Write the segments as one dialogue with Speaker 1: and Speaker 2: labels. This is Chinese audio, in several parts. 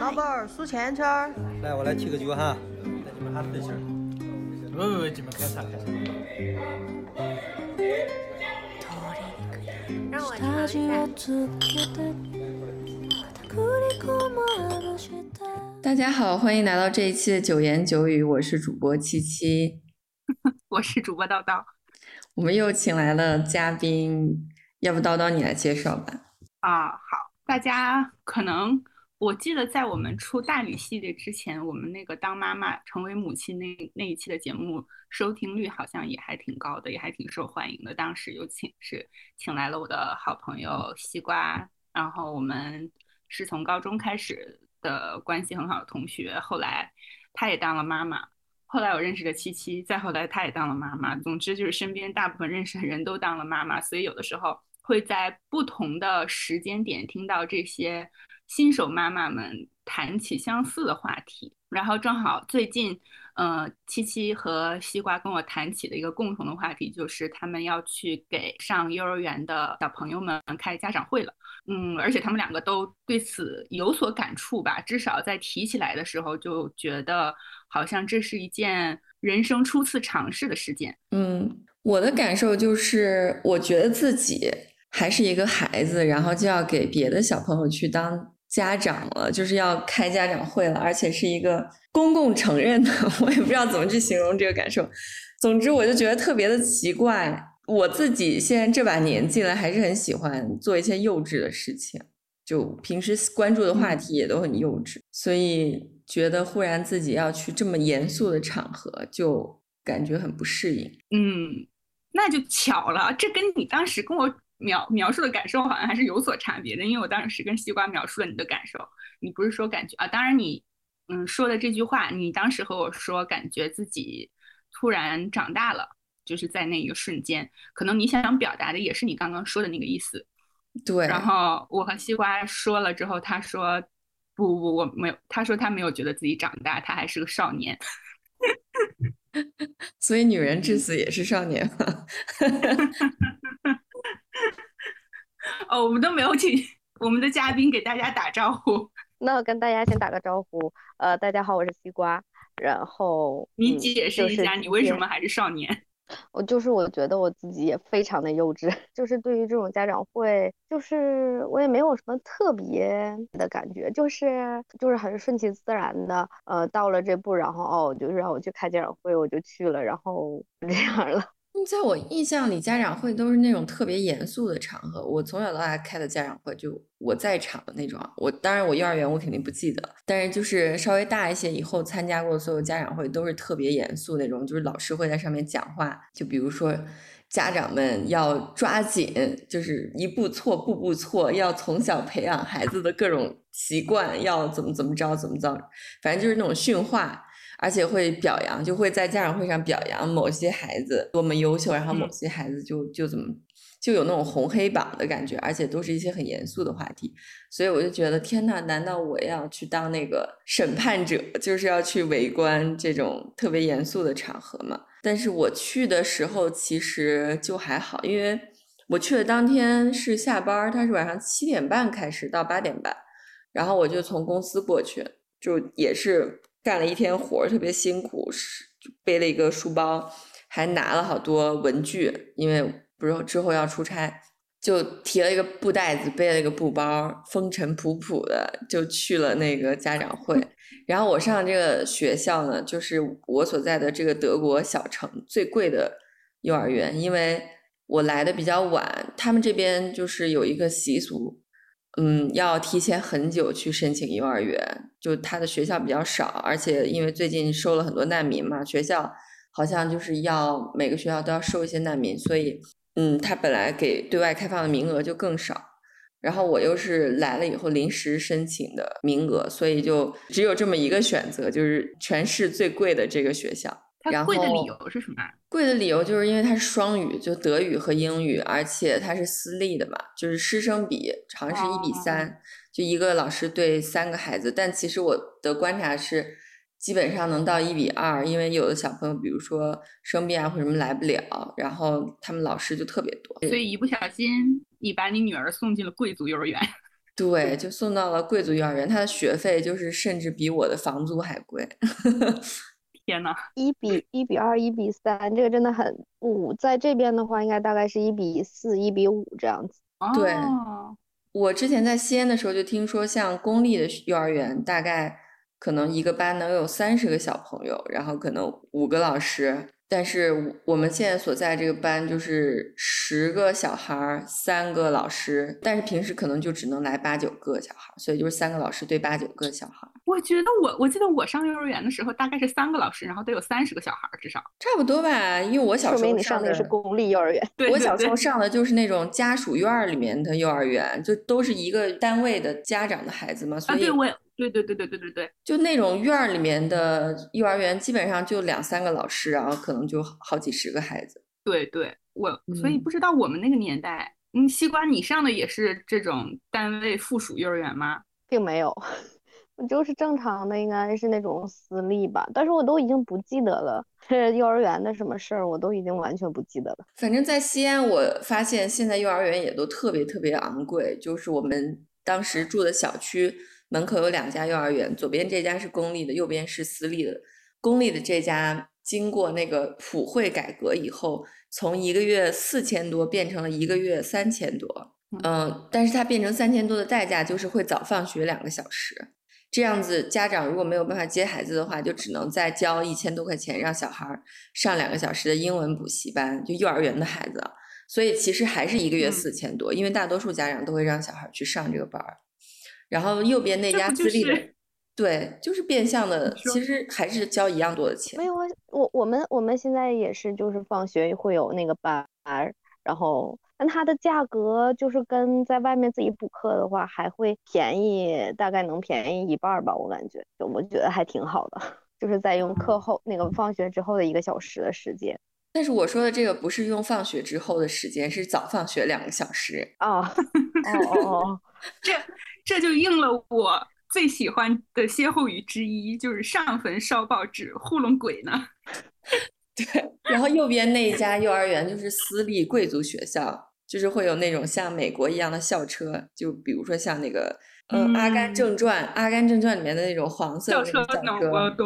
Speaker 1: 老板儿数钱圈儿。
Speaker 2: 来，我来提个酒哈，那你们还自信儿。
Speaker 3: 喂喂喂，你们干啥干啥？
Speaker 4: 让我尝一下。
Speaker 5: 大家好，欢迎来到这一期的九言九语，我是主播七七，
Speaker 4: 我是主播叨叨。
Speaker 5: 我们又请来了嘉宾，要不叨叨你来介绍吧？
Speaker 4: 啊，好，大家可能我记得在我们出大女系列之前，我们那个当妈妈成为母亲那那一期的节目收听率好像也还挺高的，也还挺受欢迎的。当时有请是请来了我的好朋友西瓜，然后我们是从高中开始的关系很好的同学，后来她也当了妈妈。后来我认识了七七，再后来她也当了妈妈。总之就是身边大部分认识的人都当了妈妈，所以有的时候会在不同的时间点听到这些新手妈妈们谈起相似的话题。然后正好最近，呃，七七和西瓜跟我谈起的一个共同的话题，就是他们要去给上幼儿园的小朋友们开家长会了。嗯，而且他们两个都对此有所感触吧，至少在提起来的时候就觉得。好像这是一件人生初次尝试的事件。
Speaker 5: 嗯，我的感受就是，我觉得自己还是一个孩子，然后就要给别的小朋友去当家长了，就是要开家长会了，而且是一个公共承认的，我也不知道怎么去形容这个感受。总之，我就觉得特别的奇怪。我自己现在这把年纪了，还是很喜欢做一些幼稚的事情，就平时关注的话题也都很幼稚，所以。觉得忽然自己要去这么严肃的场合，就感觉很不适应。
Speaker 4: 嗯，那就巧了，这跟你当时跟我描描述的感受好像还是有所差别的。因为我当时跟西瓜描述了你的感受，你不是说感觉啊？当然你嗯说的这句话，你当时和我说感觉自己突然长大了，就是在那一个瞬间，可能你想表达的也是你刚刚说的那个意思。
Speaker 5: 对。
Speaker 4: 然后我和西瓜说了之后，他说。不不，我没有。他说他没有觉得自己长大，他还是个少年。
Speaker 5: 所以女人至死也是少年。
Speaker 4: 哦，我们都没有请 我们的嘉宾给大家打招呼。
Speaker 1: 那我跟大家先打个招呼。呃，大家好，我是西瓜。然后
Speaker 4: 你解释一下，你为什么还是少年？
Speaker 1: 我就是我觉得我自己也非常的幼稚，就是对于这种家长会，就是我也没有什么特别的感觉，就是就是很顺其自然的，呃，到了这步，然后哦，就是让我去开家长会，我就去了，然后这样了。
Speaker 5: 在我印象里，家长会都是那种特别严肃的场合。我从小到大开的家长会，就我在场的那种。我当然，我幼儿园我肯定不记得，但是就是稍微大一些以后参加过所有家长会，都是特别严肃那种，就是老师会在上面讲话。就比如说，家长们要抓紧，就是一步错步步错，要从小培养孩子的各种习惯，要怎么怎么着怎么着，反正就是那种训话。而且会表扬，就会在家长会上表扬某些孩子多么优秀，然后某些孩子就就怎么就有那种红黑榜的感觉，而且都是一些很严肃的话题，所以我就觉得天呐，难道我要去当那个审判者，就是要去围观这种特别严肃的场合吗？但是我去的时候其实就还好，因为我去的当天是下班，他是晚上七点半开始到八点半，然后我就从公司过去，就也是。干了一天活儿，特别辛苦，背了一个书包，还拿了好多文具，因为不是之后要出差，就提了一个布袋子，背了一个布包，风尘仆仆的就去了那个家长会。然后我上这个学校呢，就是我所在的这个德国小城最贵的幼儿园，因为我来的比较晚，他们这边就是有一个习俗。嗯，要提前很久去申请幼儿园，就他的学校比较少，而且因为最近收了很多难民嘛，学校好像就是要每个学校都要收一些难民，所以嗯，他本来给对外开放的名额就更少，然后我又是来了以后临时申请的名额，所以就只有这么一个选择，就是全市最贵的这个学校。
Speaker 4: 它贵的理由是什么？
Speaker 5: 贵的理由就是因为它是双语，就德语和英语，而且它是私立的嘛，就是师生比好像是一比三，就一个老师对三个孩子。但其实我的观察是，基本上能到一比二，因为有的小朋友，比如说生病啊或什么来不了，然后他们老师就特别多。
Speaker 4: 所以一不小心，你把你女儿送进了贵族幼儿园。
Speaker 5: 对，就送到了贵族幼儿园，他的学费就是甚至比我的房租还贵。
Speaker 4: 天呐，
Speaker 1: 一比一比二，一比三，这个真的很五，在这边的话，应该大概是一比四、一比五这样子。
Speaker 5: 对
Speaker 4: 哦
Speaker 5: 我之前在西安的时候就听说，像公立的幼儿园，大概可能一个班能有三十个小朋友，然后可能五个老师。但是我我们现在所在这个班就是十个小孩儿，三个老师，但是平时可能就只能来八九个小孩儿，所以就是三个老师对八九个小孩儿，
Speaker 4: 我觉得我我记得我上幼儿园的时候，大概是三个老师，然后得有三十个小孩儿至少。
Speaker 5: 差不多吧。因为我小时候
Speaker 1: 上的是公立幼儿园。
Speaker 4: 对 对
Speaker 5: 我小时候上的就是那种家属院儿里面的幼儿园，就都是一个单位的家长的孩子嘛，所
Speaker 4: 啊，
Speaker 5: 以
Speaker 4: 对，我也对对对对对对对，
Speaker 5: 就那种院儿里面的幼儿园，基本上就两三个老师，然后可能就好几十个孩子。
Speaker 4: 对对，我所以
Speaker 5: 嗯
Speaker 4: 不知道我们那个年代，嗯，西瓜你上的也是这种单位附属幼儿园吗？
Speaker 1: 并没有，我就是正常的，应该是那种私立吧，但是我都已经不记得了，这幼儿园的什么事儿我都已经完全不记得了。
Speaker 5: 反正，在西安，我发现现在幼儿园也都特别特别昂贵。就是我们当时住的小区门口有两家幼儿园，左边这家是公立的，右边是私立的。公立的这家经过那个普惠改革以后，从一个月四千多变成了一个月三千多。嗯，但是它变成三千多的代价就是会早放学两个小时。这样子，家长如果没有办法接孩子的话，就只能再交一千多块钱，让小孩儿上两个小时的英文补习班，就幼儿园的孩子啊。所以其实还是一个月
Speaker 4: 嗯
Speaker 5: 四千多，因为大多数家长都会让小孩儿去上这个班儿。然后右边那家私立的，
Speaker 4: 是
Speaker 5: 对，就是变相的，其实还是交一样多的钱
Speaker 1: 没。有啊，我我们我们现在也是，就是放学会有那个班儿，然后但它的价格就是跟在外面自己补课的话还会便宜，大概能便宜一半儿吧，我感觉，就我觉得还挺好的，就是在用课后那个放学之后的一个小时的时间
Speaker 5: 但是我说的这个不是用放学之后的时间，是早放学两个小时。
Speaker 1: 啊，哦哦哦，
Speaker 4: 这这就应了我最喜欢的歇后语之一，就是上坟烧报纸糊弄鬼呢。
Speaker 5: 对，然后右边那一家幼儿园就是私立贵族学校，就是会有那种像美国一样的校车，就比如说像那个嗯《阿甘
Speaker 4: 嗯
Speaker 5: 正传》《阿甘正传》里面的那种黄色的
Speaker 4: 校车，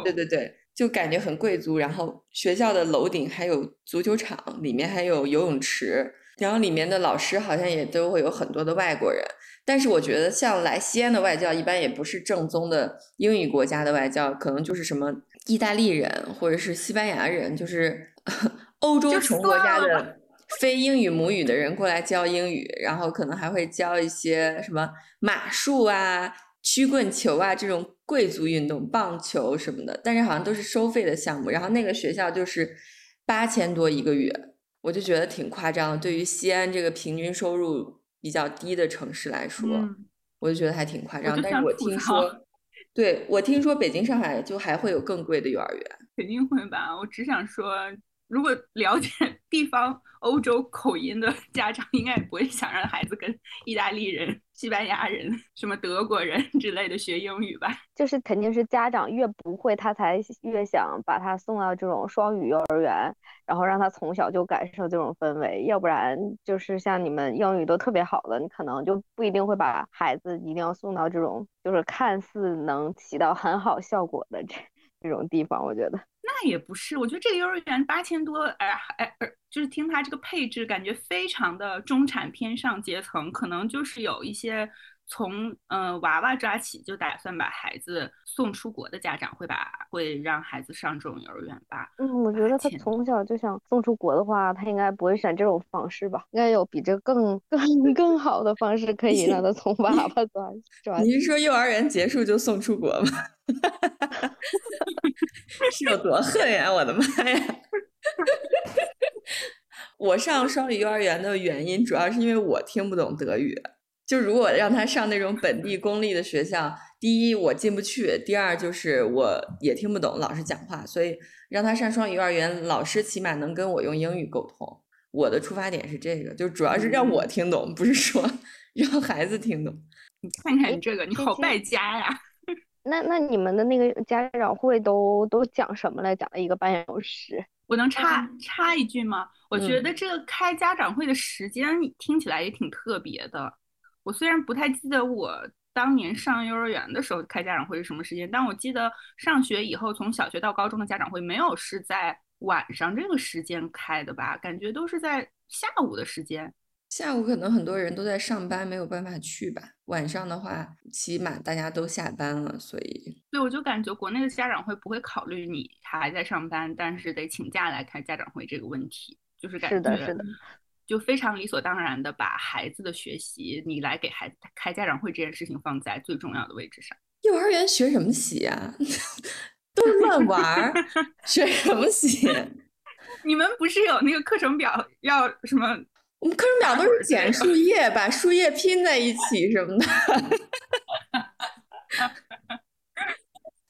Speaker 5: 对对对，就感觉很贵族。然后学校的楼顶还有足球场，里面还有游泳池，然后里面的老师好像也都会有很多的外国人。但是我觉得，像来西安的外教，一般也不是正宗的英语国家的外教，可能就是什么意大利人或者是西班牙人，就是 欧洲穷国家的非英语母语的人过来教英语，然后可能还会教一些什么马术啊、曲棍球啊这种贵族运动，棒球什么的，但是好像都是收费的项目。然后那个学校就是八千多一个月，我就觉得挺夸张的。对于西安这个平均收入比较低的城市来说，
Speaker 4: 嗯，
Speaker 5: 我就觉得还挺夸张。但是我听说，对我听说北京、上海就还会有更贵的幼儿园。
Speaker 4: 肯定会吧。我只想说，如果了解地方欧洲口音的家长，应该也不会想让孩子跟意大利人、西班牙人、什么德国人之类的学英语吧。
Speaker 1: 就是肯定是家长越不会，他才越想把他送到这种双语幼儿园，然后让他从小就感受这种氛围，要不然就是像你们英语都特别好的，你可能就不一定会把孩子一定要送到这种就是看似能起到很好效果的这这种地方，我觉得。
Speaker 4: 那也不是，我觉得这个幼儿园八千多，哎哎，而就是听他这个配置，感觉非常的中产偏上阶层，可能就是有一些从呃娃娃抓起就打算把孩子送出国的家长会把会让孩子上这种幼儿园吧。
Speaker 1: 嗯，我觉得他从小就想送出国的话，他应该不会选这种方式吧？应该有比这更更更好的方式可以让他从娃娃抓抓起。
Speaker 5: 你是说幼儿园结束就送出国吗？是有多恨呀！我的妈呀！我上双语幼儿园的原因，主要是因为我听不懂德语。就如果让他上那种本地公立的学校，第一我进不去，第二就是我也听不懂老师讲话，所以让他上双语幼儿园，老师起码能跟我用英语沟通。我的出发点是这个，就主要是让我听懂，不是说 让孩子听懂。
Speaker 4: 你看看
Speaker 1: 哎
Speaker 4: 你这个，你好败家呀！
Speaker 1: 那那你们的那个家长会都都讲什么来？讲了一个半小时。
Speaker 4: 我能插插一句吗？我觉
Speaker 5: 嗯
Speaker 4: 得这个开家长会的时间听起来也挺特别的。我虽然不太记得我当年上幼儿园的时候开家长会是什么时间，但我记得上学以后，从小学到高中的家长会没有是在晚上这个时间开的吧？感觉都是在下午的时间。
Speaker 5: 下午可能很多人都在上班，没有办法去吧。晚上的话，起码大家都下班了，所以
Speaker 4: 对，我就感觉国内的家长会不会考虑你还在上班，但是得请假来开家长会这个问题，就是感觉
Speaker 1: 是的，是的，
Speaker 4: 就非常理所当然的把孩子的学习，你来给孩子开家长会这件事情放在最重要的位置上。
Speaker 5: 幼儿园学什么习啊？都是乱玩儿，学什么习？
Speaker 4: 你们不是有那个课程表要什么？
Speaker 5: 我们课程表都是剪树叶，把树叶拼在一起什么的。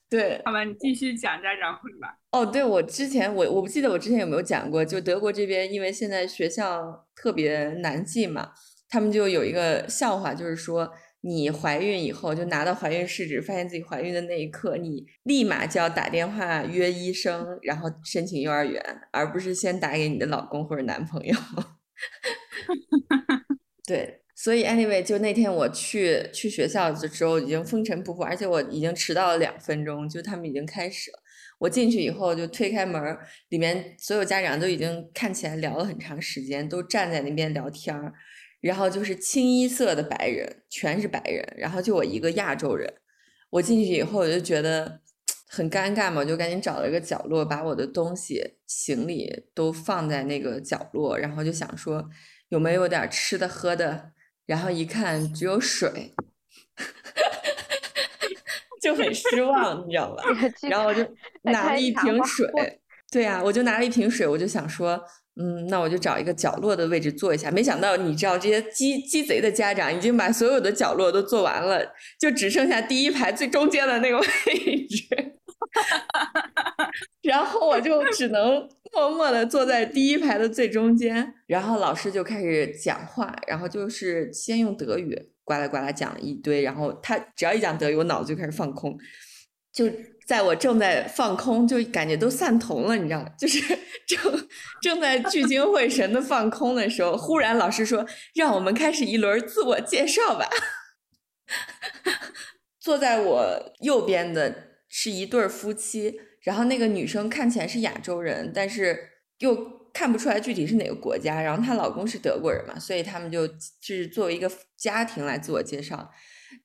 Speaker 5: 对，
Speaker 4: 好吧，你继续讲家长会吧。
Speaker 5: 哦，对，我之前我我不记得我之前有没有讲过，就德国这边，因为现在学校特别难进嘛，他们就有一个笑话，就是说你怀孕以后就拿到怀孕试纸，发现自己怀孕的那一刻，你立马就要打电话约医生，然后申请幼儿园，而不是先打给你的老公或者男朋友。对，所以 anyway，就那天我去去学校的时候已经风尘仆仆，而且我已经迟到了两分钟，就他们已经开始了。我进去以后就推开门，里面所有家长都已经看起来聊了很长时间，都站在那边聊天儿，然后就是清一色的白人，全是白人，然后就我一个亚洲人。我进去以后我就觉得很尴尬嘛，我就赶紧找了一个角落，把我的东西、行李都放在那个角落，然后就想说有没有点吃的喝的，然后一看只有水。就很失望，你知道吧？然后我就拿了一瓶水，对呀，我就拿了一瓶水，我就想说，嗯，那我就找一个角落的位置坐一下。没想到，你知道这些鸡鸡贼的家长已经把所有的角落都坐完了，就只剩下第一排最中间的那个位置。然后我就只能默默的坐在第一排的最中间。然后老师就开始讲话，然后就是先用德语。呱啦呱啦讲了一堆，然后他只要一讲德语，我脑子就开始放空。就在我正在放空，就感觉都散瞳了，你知道吗？就是 正正在聚精会神的放空的时候，忽然老师说：“让我们开始一轮自我介绍吧。”坐在我右边的是一对夫妻，然后那个女生看起来是亚洲人，但是又。看不出来具体是哪个国家，然后她老公是德国人嘛，所以他们就是作为一个家庭来自我介绍。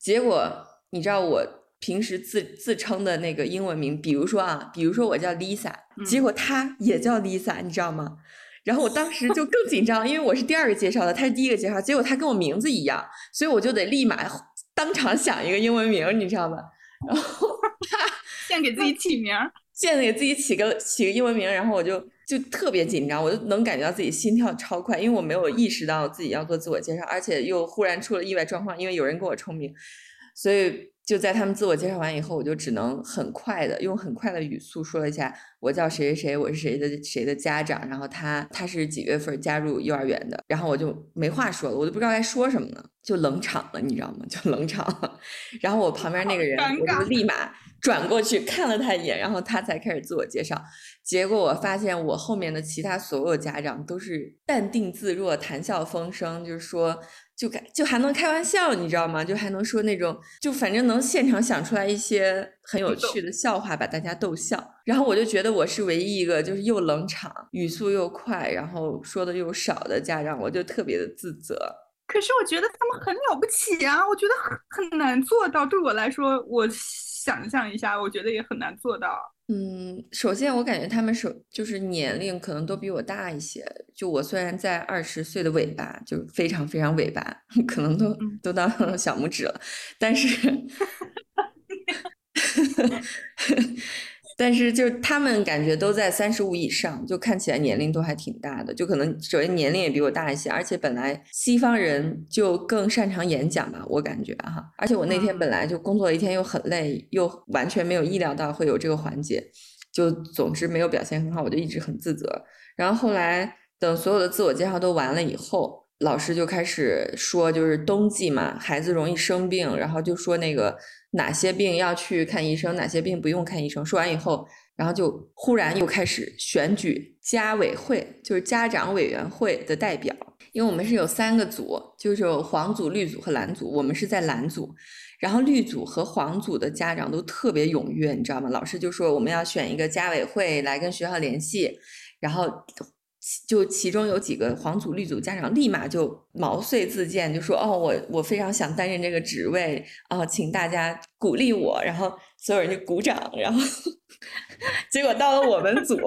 Speaker 5: 结果你知道我平时自自称的那个英文名，比如说啊，比如说我叫 Lisa，结果她也叫 Lisa，你知道吗？然后我当时就更紧张，因为我是第二个介绍的，她是第一个介绍，结果她跟我名字一样，所以我就得立马当场想一个英文名，你知道吗？然后
Speaker 4: 先给自己起名，
Speaker 5: 现在给自己起个起个英文名，然后我就。就特别紧张，我就能感觉到自己心跳超快，因为我没有意识到自己要做自我介绍，而且又忽然出了意外状况，因为有人给我重名，所以就在他们自我介绍完以后，我就只能很快的用很快的语速说了一下我叫谁谁谁，我是谁的谁的家长，然后他他是几月份加入幼儿园的，然后我就没话说了，我都不知道该说什么了，就冷场了，你知道吗？就冷场了，然后我旁边那个人，我就立马转过去看了他一眼，然后他才开始自我介绍。结果我发现，我后面的其他所有家长都是淡定自若、谈笑风生，就是说，就开就还能开玩笑，你知道吗？就还能说那种，就反正能现场想出来一些很有趣的笑话，把大家逗笑。然后我就觉得我是唯一一个就是又冷场、语速又快，然后说的又少的家长，我就特别的自责。
Speaker 4: 可是我觉得他们很了不起啊，我觉得很很难做到。对我来说，我想象一下，我觉得也很难做到。
Speaker 5: 嗯，首先我感觉他们首就是年龄可能都比我大一些。就我虽然在二十岁的尾巴，就非常非常尾巴，可能都都到小拇指了，但是。但是就是他们感觉都在三十五以上，就看起来年龄都还挺大的，就可能首先年龄也比我大一些，而且本来西方人就更擅长演讲吧，我感觉哈。而且我那天本来就工作了一天又很累，又完全没有意料到会有这个环节，就总之没有表现很好，我就一直很自责。然后后来等所有的自我介绍都完了以后，老师就开始说，就是冬季嘛，孩子容易生病，然后就说那个。哪些病要去看医生，哪些病不用看医生？说完以后，然后就忽然又开始选举家委会，就是家长委员会的代表。因为我们是有三个组，就是有黄组、绿组和蓝组，我们是在蓝组。然后绿组和黄组的家长都特别踊跃，你知道吗？老师就说我们要选一个家委会来跟学校联系，然后就其中有几个黄组、绿组家长立马就毛遂自荐，就说哦，我我非常想担任这个职位啊，请大家鼓励我。然后所有人就鼓掌，然后 结果到了我们组，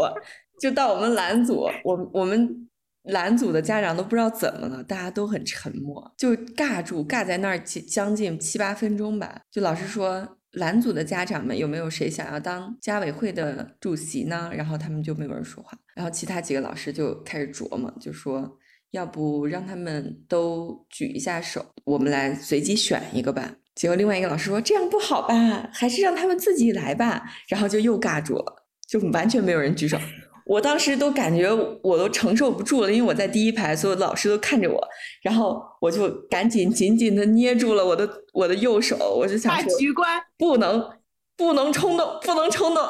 Speaker 5: 就到我们蓝组，我我们。蓝组的家长都不知道怎么了，大家都很沉默，就尬住，尬在那儿将近七八分钟吧。就老师说，蓝组的家长们有没有谁想要当家委会的主席呢？然后他们就没有人说话。然后其他几个老师就开始琢磨，就说要不让他们都举一下手，我们来随机选一个吧。结果另外一个老师说这样不好吧，还是让他们自己来吧。然后就又尬住了，就完全没有人举手。我当时都感觉我都承受不住了，因为我在第一排，所有老师都看着我，然后我就赶紧紧紧的捏住了我的我的右手，我就想说，
Speaker 4: 大局观
Speaker 5: 不能不能冲动，不能冲动，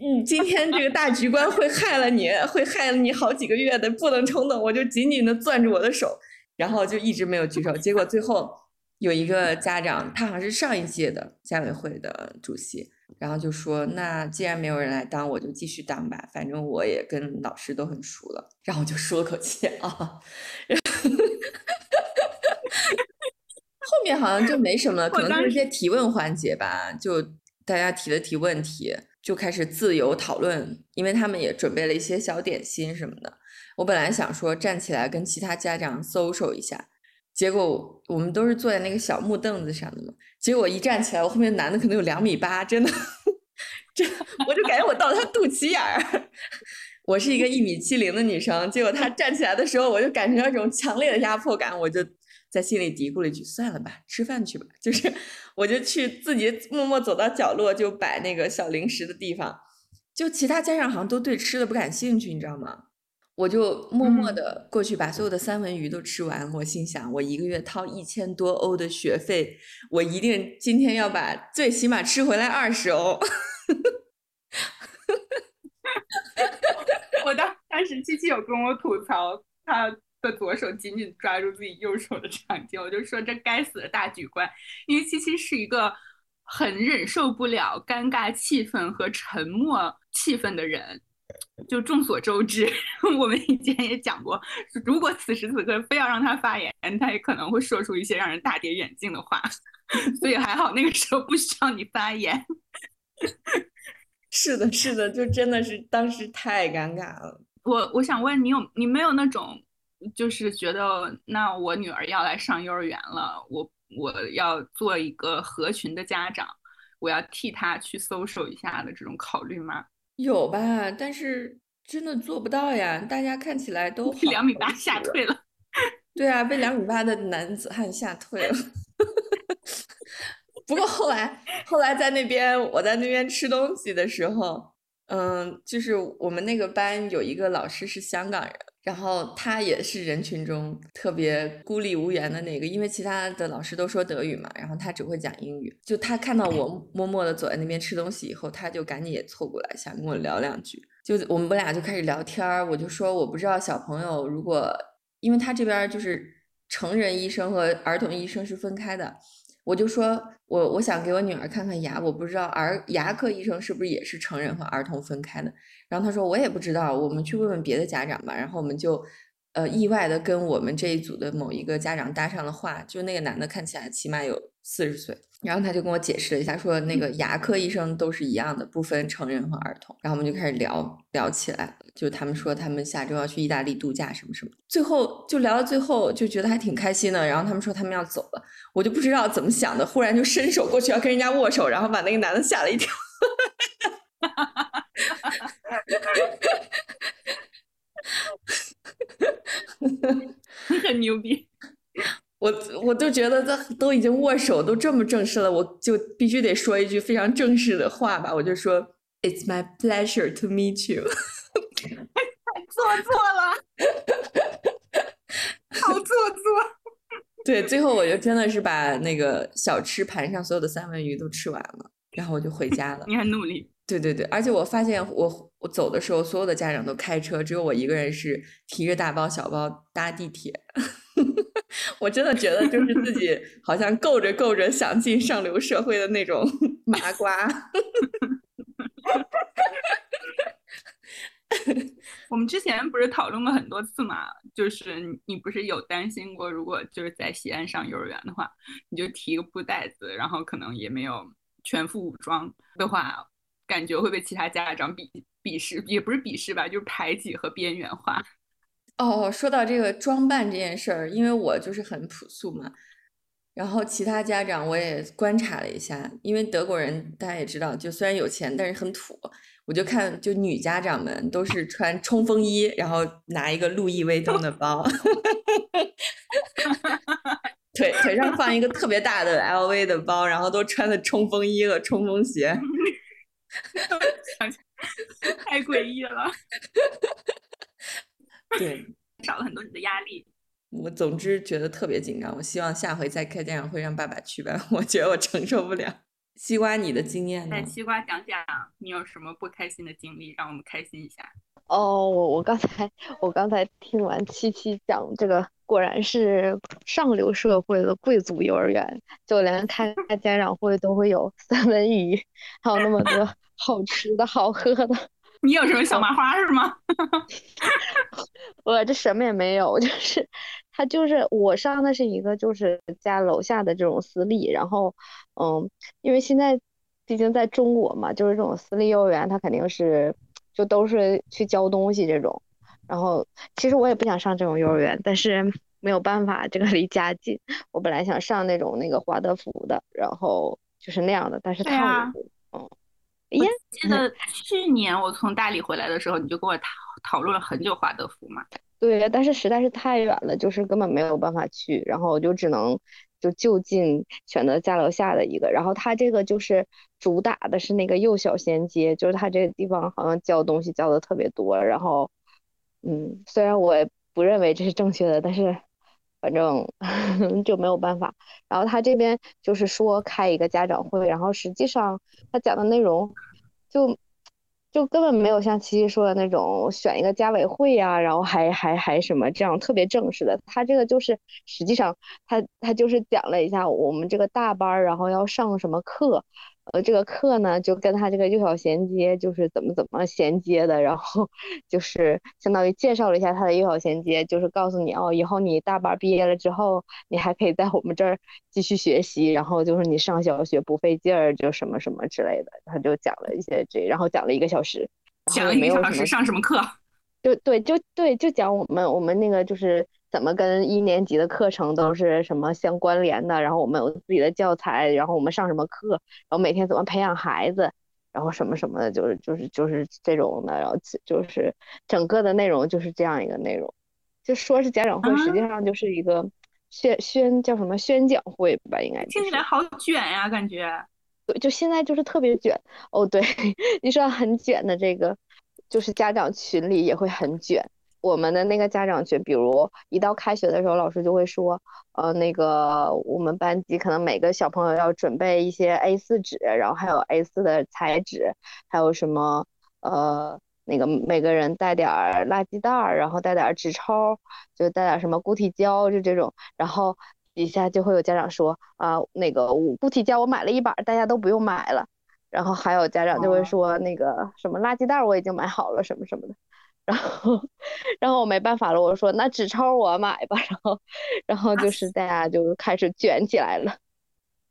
Speaker 5: 嗯，今天这个大局观会害了你，会害了你好几个月的，不能冲动，我就紧紧的攥住我的手，然后就一直没有举手，结果最后有一个家长，他好像是上一届的家委会的主席。然后就说：“那既然没有人来当，我就继续当吧。反正我也跟老师都很熟了。”然后我就舒了口气啊。然后面好像就没什么，可能就是些提问环节吧。就大家提了提问题，就开始自由讨论。因为他们也准备了一些小点心什么的。我本来想说站起来跟其他家长 social 一下。结果我们都是坐在那个小木凳子上的嘛，结果一站起来，我后面男的可能有两米八，真的，这我就感觉我到他肚脐眼儿。我是一个一米七零的女生，结果他站起来的时候，我就感觉到一种强烈的压迫感，我就在心里嘀咕了一句：“算了吧，吃饭去吧。”就是，我就去自己默默走到角落，就摆那个小零食的地方。就其他家长好像都对吃的不感兴趣，你知道吗？我就默默的过去把所有的三文鱼都吃完。我心想，我一个月掏一千多欧的学费，我一定今天要把最起码吃回来二十欧。
Speaker 4: 我当当时七七有跟我吐槽他的左手紧紧抓住自己右手的场景，我就说这该死的大局观，因为七七是一个很忍受不了尴尬气氛和沉默气氛的人。就众所周知，我们以前也讲过，如果此时此刻非要让他发言，他也可能会说出一些让人大跌眼镜的话。所以还好那个时候不需要你发言。
Speaker 5: 是的，是的，就真的是当时太尴尬了。
Speaker 4: 我我想问你有你没有那种就是觉得那我女儿要来上幼儿园了，我我要做一个合群的家长，我要替她去搜索一下的这种考虑吗？
Speaker 5: 有吧，但是真的做不到呀。大家看起来都
Speaker 4: 两米八吓退了。
Speaker 5: 对啊，被两米八的男子汉吓退了。不过后来，后来在那边，我在那边吃东西的时候，嗯，就是我们那个班有一个老师是香港人。然后他也是人群中特别孤立无援的那个，因为其他的老师都说德语嘛，然后他只会讲英语。就他看到我默默的走在那边吃东西以后，他就赶紧也凑过来想跟我聊两句。就我们俩就开始聊天儿，我就说我不知道小朋友如果，因为他这边就是成人医生和儿童医生是分开的。我就说，我我想给我女儿看看牙，我不知道儿牙科医生是不是也是成人和儿童分开的。然后他说我也不知道，我们去问问别的家长吧。然后我们就，呃，意外的跟我们这一组的某一个家长搭上了话，就那个男的看起来起码有四十岁。然后他就跟我解释了一下，说那个牙科医生都是一样的，不分成人和儿童。然后我们就开始聊聊起来了，就他们说他们下周要去意大利度假什么什么。最后就聊到最后，就觉得还挺开心的。然后他们说他们要走了，我就不知道怎么想的，忽然就伸手过去要跟人家握手，然后把那个男的吓了一跳。
Speaker 4: 很牛逼。
Speaker 5: 我我都觉得这都已经握手都这么正式了，我就必须得说一句非常正式的话吧，我就说 It's my pleasure to meet you。
Speaker 4: 做作了，好做作。
Speaker 5: 对，最后我就真的是把那个小吃盘上所有的三文鱼都吃完了，然后我就回家了。
Speaker 4: 你很努力。
Speaker 5: 对对对，而且我发现我我走的时候，所有的家长都开车，只有我一个人是提着大包小包搭地铁。我真的觉得就是自己好像够着够着想进上流社会的那种 麻瓜。
Speaker 4: 我们之前不是讨论过很多次嘛？就是你不是有担心过，如果就是在西安上幼儿园的话，你就提个布袋子，然后可能也没有全副武装的话，感觉会被其他家长鄙鄙视，也不是鄙视吧，就是排挤和边缘化。
Speaker 5: 哦，说到这个装扮这件事儿，因为我就是很朴素嘛，然后其他家长我也观察了一下，因为德国人大家也知道，就虽然有钱，但是很土。我就看，就女家长们都是穿冲锋衣，然后拿一个路易威登的包，腿腿上放一个特别大的 LV 的包，然后都穿的冲锋衣和冲锋鞋，
Speaker 4: 太诡异了。
Speaker 5: 对，
Speaker 4: 少了很多你的压力。
Speaker 5: 我总之觉得特别紧张，我希望下回再开家长会让爸爸去吧，我觉得我承受不了。西瓜，你的经验呢？
Speaker 4: 西瓜讲讲你有什么不开心的经历，让我们开心一下。
Speaker 1: 哦，我我刚才我刚才听完七七讲这个，果然是上流社会的贵族幼儿园，就连开家长会都会有三文鱼，还有那么多好吃的好喝的。
Speaker 4: 你有什么小麻花是吗？
Speaker 1: 我这什么也没有，就是他就是我上的是一个就是家楼下的这种私立，然后嗯，因为现在毕竟在中国嘛，就是这种私立幼儿园，他肯定是就都是去教东西这种。然后其实我也不想上这种幼儿园，但是没有办法，这个离家近。我本来想上那种那个华德福的，然后就是那样的，但是太远。嗯。
Speaker 4: 我记得去年我从大理回来的时候，你就跟我讨讨论了很久华德福嘛。
Speaker 1: 对，但是实在是太远了，就是根本没有办法去，然后我就只能就就近选择家楼下的一个。然后他这个就是主打的是那个幼小衔接，就是他这个地方好像教东西教的特别多。然后，嗯，虽然我不认为这是正确的，但是反正 就没有办法。然后他这边就是说开一个家长会，然后实际上他讲的内容。就就根本没有像琪琪说的那种选一个家委会呀，然后还还还什么这样特别正式的。他这个就是实际上他他就是讲了一下我们这个大班，然后要上什么课。呃，这个课呢，就跟他这个幼小衔接就是怎么怎么衔接的，然后就是相当于介绍了一下他的幼小衔接，就是告诉你哦，以后你大班毕业了之后，你还可以在我们这儿继续学习，然后就是你上小学不费劲儿，就什么什么之类的，他就讲了一些这，然后讲了一个小时，
Speaker 4: 讲了一个小时上什么课？
Speaker 1: 就对，就对，就讲我们我们那个就是怎么跟一年级的课程都是什么相关联的，然后我们有自己的教材，然后我们上什么课，然后每天怎么培养孩子，然后什么什么的，就是就是就是这种的，然后就是整个的内容就是这样一个内容，就说是家长会，实际上就是一个宣宣叫什么宣讲会吧，应该
Speaker 4: 听起来好卷呀，感觉，
Speaker 1: 对，就现在就是特别卷。哦，对，你说很卷的这个。就是家长群里也会很卷，我们的那个家长群，比如一到开学的时候，老师就会说，呃，那个我们班级可能每个小朋友要准备一些 A4 纸，然后还有 A4 的彩纸，还有什么，呃，那个每个人带点垃圾袋儿，然后带点纸抽，就带点什么固体胶，就这种，然后底下就会有家长说，啊，那个固体胶我买了一板，大家都不用买了。然后还有家长就会说那个什么垃圾袋我已经买好了什么什么的，然后然后我没办法了，我说那纸钞我买吧，然后然后就 是大家就开始卷起来了，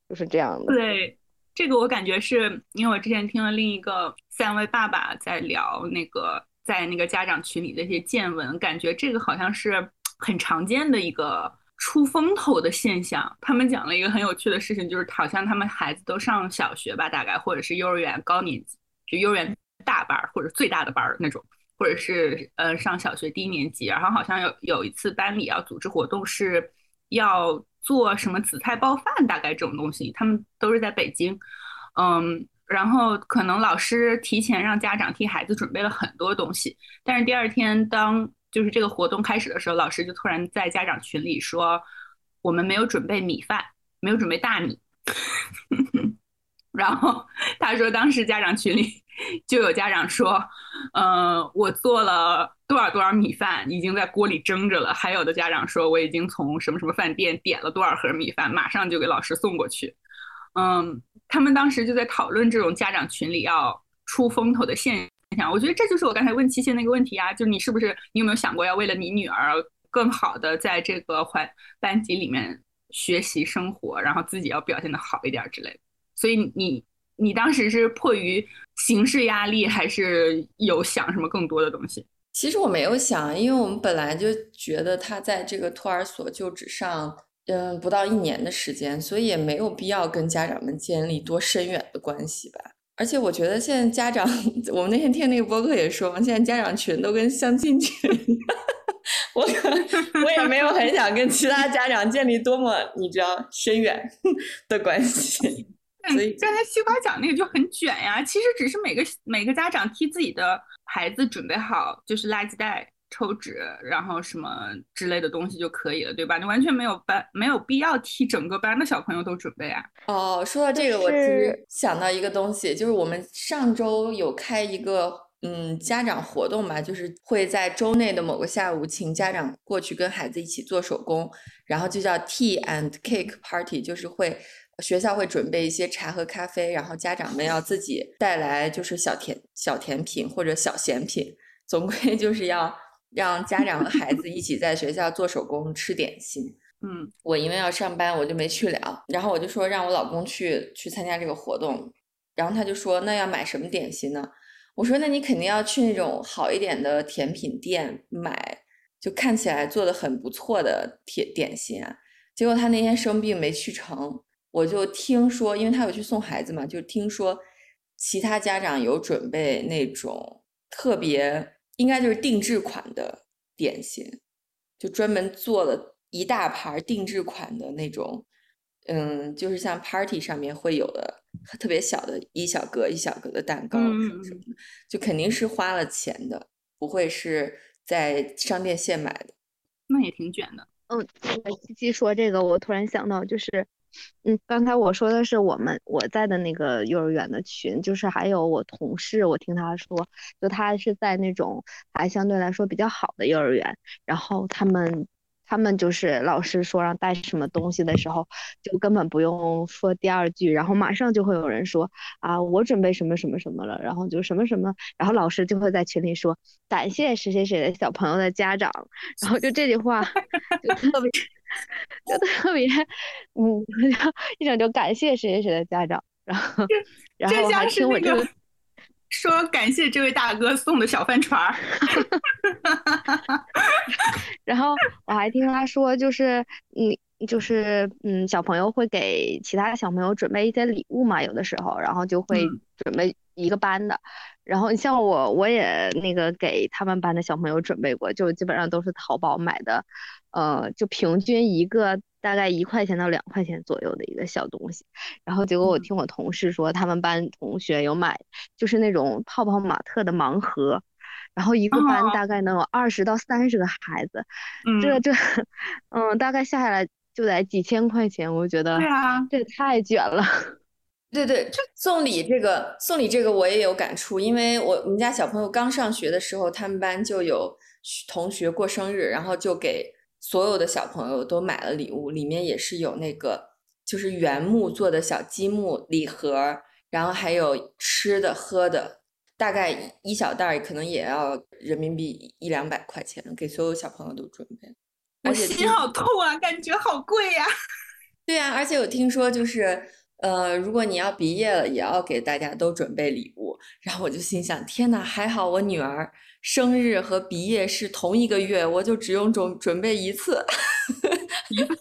Speaker 1: 就是这样的。
Speaker 4: 对，这个我感觉是因为我之前听了另一个三位爸爸在聊那个在那个家长群里的一些见闻，感觉这个好像是很常见的一个。出风头的现象，他们讲了一个很有趣的事情，就是好像他们孩子都上小学吧，大概或者是幼儿园高年级，就幼儿园大班或者最大的班那种，或者是呃上小学低年级，然后好像有有一次班里要组织活动，是要做什么紫菜包饭，大概这种东西，他们都是在北京，嗯，然后可能老师提前让家长替孩子准备了很多东西，但是第二天当。就是这个活动开始的时候，老师就突然在家长群里说：“我们没有准备米饭，没有准备大米。”然后 他说，当时家长群里就有家长说，呃，我做了多少多少米饭，已经在锅里蒸着了。还有的家长说，我已经从什么什么饭店点了多少盒米饭，马上就给老师送过去。嗯，他们当时就在讨论这种家长群里要出风头的现象。我觉得这就是我刚才问七七那个问题啊，就是你是不是你有没有想过要为了你女儿更好的在这个环班级里面学习生活，然后自己要表现的好一点之类的。所以你你当时是迫于形势压力，还是有想什么更多的东西？
Speaker 5: 其实我没有想，因为我们本来就觉得他在这个托儿所就只上嗯不到一年的时间，所以也没有必要跟家长们建立多深远的关系吧。而且我觉得现在家长，我们那天听那个播客也说嘛，现在家长群都跟相亲群一样。我我也没有很想跟其他家长建立多么你知道深远的关系。所以
Speaker 4: 刚才西瓜讲那个就很卷呀，其实只是每个每个家长替自己的孩子准备好，就是垃圾袋、抽纸，然后什么之类的东西就可以了，对吧？你完全没有班没有必要替整个班的小朋友都准备啊。
Speaker 5: 哦，说到这个，我其实想到一个东西，就是我们上周有开一个嗯家长活动吧，就是会在周内的某个下午请家长过去跟孩子一起做手工，然后就叫 Tea and Cake Party，就是会。学校会准备一些茶和咖啡，然后家长们要自己带来，就是小甜小甜品或者小咸品，总归就 是要让家长和孩子一起在学校做手工吃点心。
Speaker 4: 嗯，
Speaker 5: 我因为要上班，我就没去了。然后我就说让我老公去去参加这个活动，然后他就说那要买什么点心呢？我说那你肯定要去那种好一点的甜品店买，就看起来做的很不错的甜点心啊。结果他那天生病没去成。我就听说，因为他有去送孩子嘛，就听说其他家长有准备那种特别，应该就是定制款的点心，就专门做了一大盘定制款的那种，嗯，就是像 party 上面会有的特别小的一小格一小格的蛋糕什么什么的，就肯定是花了钱的，不会是在商店现买的。
Speaker 4: 那也挺卷的。
Speaker 1: 嗯，七七说这个，我突然想到就是。嗯，刚才我说的是我们我在的那个幼儿园的群，就是还有我同事，我听他说，就他是在那种还相对来说比较好的幼儿园，然后他们他们就是老师说让带什么东西的时候，就根本不用说第二句，然后马上就会有人说啊，我准备什么什么什么了，然后就什么什么，然后老师就会在群里说感谢谁谁谁的小朋友的家长，然后就这句话 就特别。就特别，嗯，一整就感谢谁谁谁的家长，然后，然后还听我这个
Speaker 4: 说感谢这位大哥送的小帆船儿，
Speaker 1: 然后我还听他说，就是嗯，就是嗯，小朋友会给其他小朋友准备一些礼物嘛，有的时候，然后就会准备一个班的，然后像我，我也那个给他们班的小朋友准备过，就基本上都是淘宝买的。呃，就平均一个大概一块钱到两块钱左右的一个小东西，然后结果我听我同事说，他们班同学有买，就是那种泡泡玛特的盲盒，然后一个班大概能有二十到三十个孩子，这这，嗯，大概下下来就得几千块钱，我觉得，
Speaker 4: 对啊，
Speaker 1: 这太卷了。
Speaker 5: 对对，送礼这个送礼这个我也有感触，因为我我们家小朋友刚上学的时候，他们班就有同学过生日，然后就给。所有的小朋友都买了礼物，里面也是有那个就是原木做的小积木礼盒，然后还有吃的喝的，大概一小袋可能也要人民币一两百块钱，给所有小朋友都准备。
Speaker 4: 我心好痛啊，感觉好贵呀。
Speaker 5: 对呀，而且我听说就是呃，如果你要毕业了，也要给大家都准备礼物。然后我就心想，天呐，还好我女儿。生日和毕业是同一个月，我就只用准准备一次，
Speaker 4: 一次，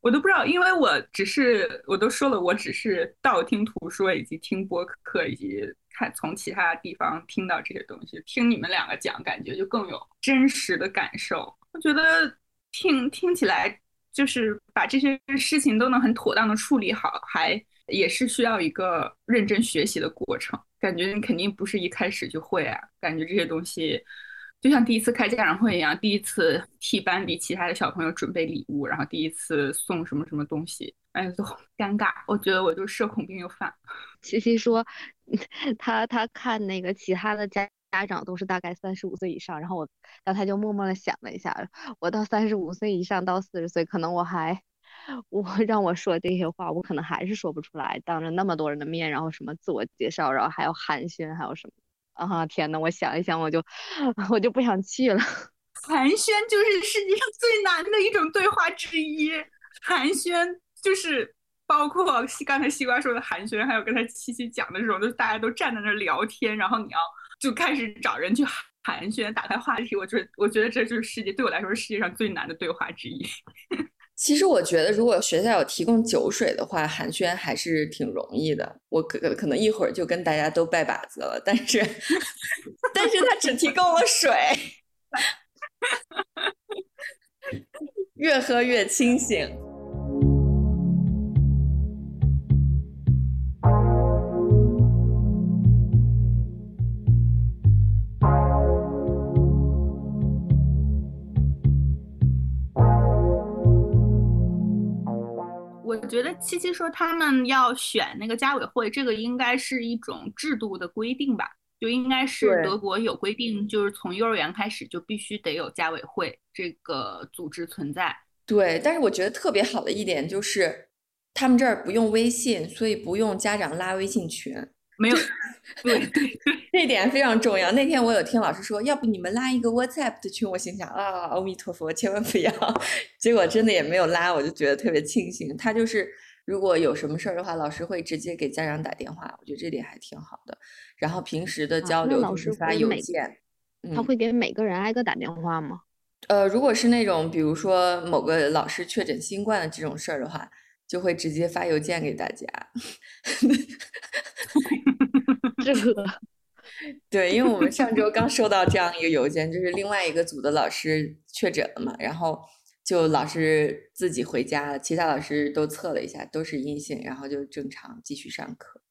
Speaker 4: 我都不知道，因为我只是我都说了，我只是道听途说，以及听播客，以及看从其他地方听到这些东西，听你们两个讲，感觉就更有真实的感受。我觉得听听起来，就是把这些事情都能很妥当的处理好，还也是需要一个认真学习的过程。感觉你肯定不是一开始就会啊！感觉这些东西就像第一次开家长会一样，第一次替班里其他的小朋友准备礼物，然后第一次送什么什么东西，哎，都尴尬。我觉得我就社恐病又犯。
Speaker 1: 琪琪说，他他看那个其他的家家长都是大概三十五岁以上，然后我，然后他就默默的想了一下，我到三十五岁以上到四十岁，可能我还，我让我说这些话，我可能还是说不出来，当着那么多人的面，然后什么自我介绍，然后还要寒暄，还有什么，啊天呐，我想一想，我就 我就不想去了。
Speaker 4: 寒暄就是世界上最难的一种对话之一，寒暄就是包括刚才西瓜说的寒暄，还有跟他七七讲的这种，就是大家都站在那聊天，然后你要就开始找人去寒暄，打开话题。我觉得，我觉得这就是世界对我来说是世界上最难的对话之一。
Speaker 5: 其实我觉得，如果学校有提供酒水的话，寒暄还是挺容易的。我可可能一会儿就跟大家都拜把子了，但是，但是他只提供了水。越喝越清醒。
Speaker 4: 我觉得七七说他们要选那个家委会，这个应该是一种制度的规定吧。就应该是德国有规定，就是从幼儿园开始就必须得有家委会这个组织存在。
Speaker 5: 对，但是我觉得特别好的一点就是，他们这儿不用微信，所以不用家长拉微信群。
Speaker 4: 没有，对对，
Speaker 5: 这点非常重要。那天我有听老师说，要不你们拉一个 WhatsApp 的群，我心想啊，阿弥陀佛，千万不要。结果真的也没有拉，我就觉得特别庆幸。他就是。如果有什么事儿的话，老师会直接给家长打电话，我觉得这点还挺好的。然后平时的交流就是发邮件，
Speaker 1: 他会给每个人挨个打电话吗？
Speaker 5: 呃，如果是那种比如说某个老师确诊新冠的这种事儿的话，就会直接发邮件给大家。
Speaker 1: 这个，
Speaker 5: 对，因为我们上周刚收到这样一个邮件，就是另外一个组的老师确诊了嘛，然后。就老师自己回家了，其他老师都测了一下，都是阴性，然后就正常继续上课，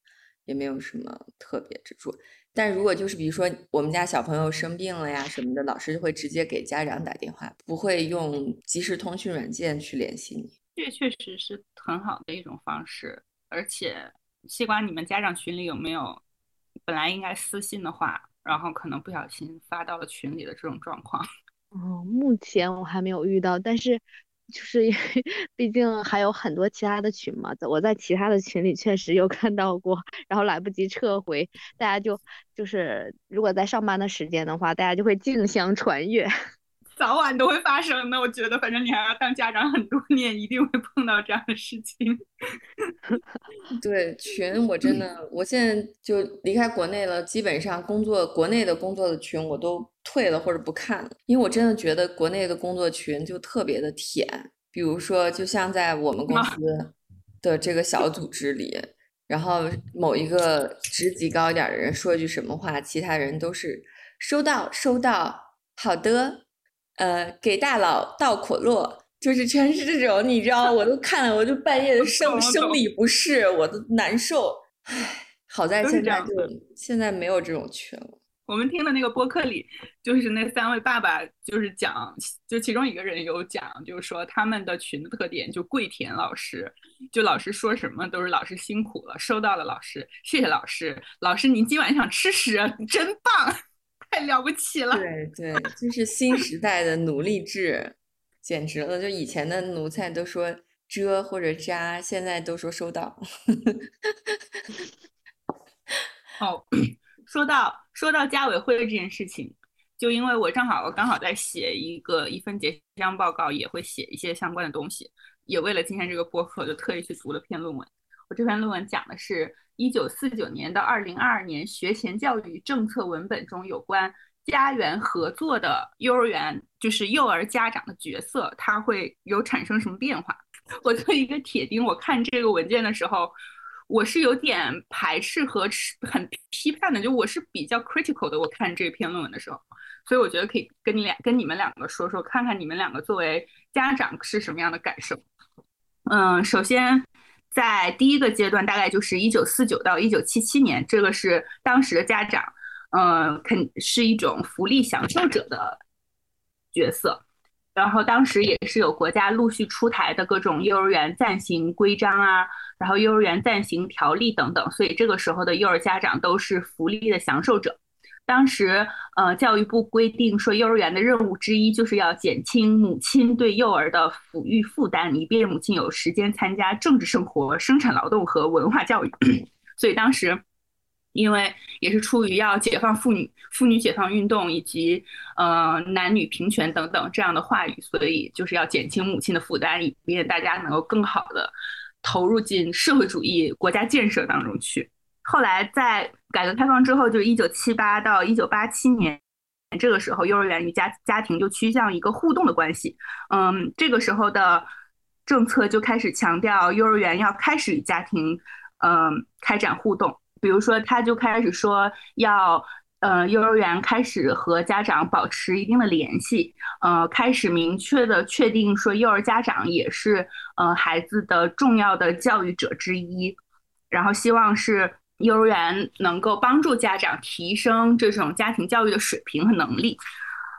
Speaker 5: 也没有什么特别之处。但如果就是比如说我们家小朋友生病了呀什么的，老师就会直接给家长打电话，不会用即时通讯软件去联系你。
Speaker 4: 这确实是很好的一种方式，而且西瓜，你们家长群里有没有本来应该私信的话，然后可能不小心发到了群里的这种状况？
Speaker 1: 哦，目前我还没有遇到，但是就是因为 毕竟还有很多其他的群嘛，我在其他的群里确实有看到过，然后来不及撤回，大家就就是如果在上班的时间的话，大家就会竞相传阅。
Speaker 4: 早晚都会发生的，我觉得，反正你还要当家长很多年，一定会碰到这样的事情。
Speaker 5: 对群，我真的，我现在就离开国内了，基本上工作国内的工作的群我都退了或者不看了，因为我真的觉得国内的工作群就特别的舔。比如说，就像在我们公司的这个小组织里，然后某一个职级高一点的人说一句什么话，其他人都是收到收到，好的。呃，给大佬倒可乐，就是全是这种，你知道，我都看了，我就半夜的 生生理不适，我都难受。唉，好在现在就现在没有这种群了。
Speaker 4: 我们听的那个播客里，就是那三位爸爸，就是讲，就其中一个人有讲，就是说他们的群的特点，就跪舔老师，就老师说什么都是老师辛苦了，收到了老师，谢谢老师，老师您今晚想吃屎，真棒。太了不起了！
Speaker 5: 对对，就是新时代的奴隶制，简直了！就以前的奴才都说遮或者扎，现在都说收到。
Speaker 4: 好，说到说到家委会这件事情，就因为我正好我刚好在写一个一份结项报告，也会写一些相关的东西，也为了今天这个播客，就特意去读了篇论文。我这篇论文讲的是。一九四九年到二零二二年学前教育政策文本中有关家园合作的幼儿园，就是幼儿家长的角色，它会有产生什么变化？我作为一个铁钉，我看这个文件的时候，我是有点排斥和很批判的，就我是比较 critical 的。我看这篇论文的时候，所以我觉得可以跟你俩、跟你们两个说说，看看你们两个作为家长是什么样的感受。嗯，首先。在第一个阶段，大概就是一九四九到一九七七年，这个是当时的家长，呃，肯是一种福利享受者的角色。然后当时也是有国家陆续出台的各种幼儿园暂行规章啊，然后幼儿园暂行条例等等，所以这个时候的幼儿家长都是福利的享受者。当时，呃，教育部规定说，幼儿园的任务之一就是要减轻母亲对幼儿的抚育负担，以便母亲有时间参加政治生活、生产劳动和文化教育。所以当时，因为也是出于要解放妇女、妇女解放运动以及呃男女平权等等这样的话语，所以就是要减轻母亲的负担，以便大家能够更好的投入进社会主义国家建设当中去。后来在改革开放之后，就是一九七八到一九八七年，这个时候幼儿园与家家庭就趋向一个互动的关系。嗯，这个时候的政策就开始强调幼儿园要开始与家庭嗯开展互动，比如说他就开始说要呃幼儿园开始和家长保持一定的联系，呃开始明确的确定说幼儿家长也是呃孩子的重要的教育者之一，然后希望是。幼儿园能够帮助家长提升这种家庭教育的水平和能力。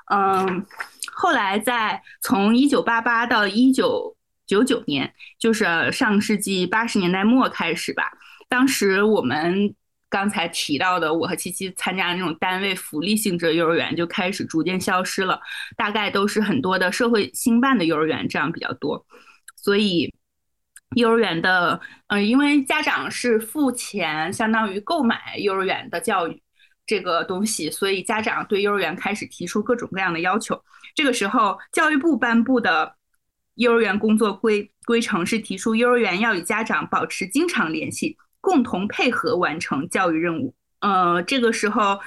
Speaker 4: 嗯，后来在从一九八八到一九九九年，就是上世纪八十年代末开始吧。当时我们刚才提到的，我和七七参加那种单位福利性质的幼儿园就开始逐渐消失了，大概都是很多的社会兴办的幼儿园这样比较多，所以。幼儿园的，嗯，因为家长是付钱，相当于购买幼儿园的教育这个东西，所以家长对幼儿园开始提出各种各样的要求。这个时候，教育部颁布的幼儿园工作规规程是提出，幼儿园要与家长保持经常联系，共同配合完成教育任务。呃，这个时候，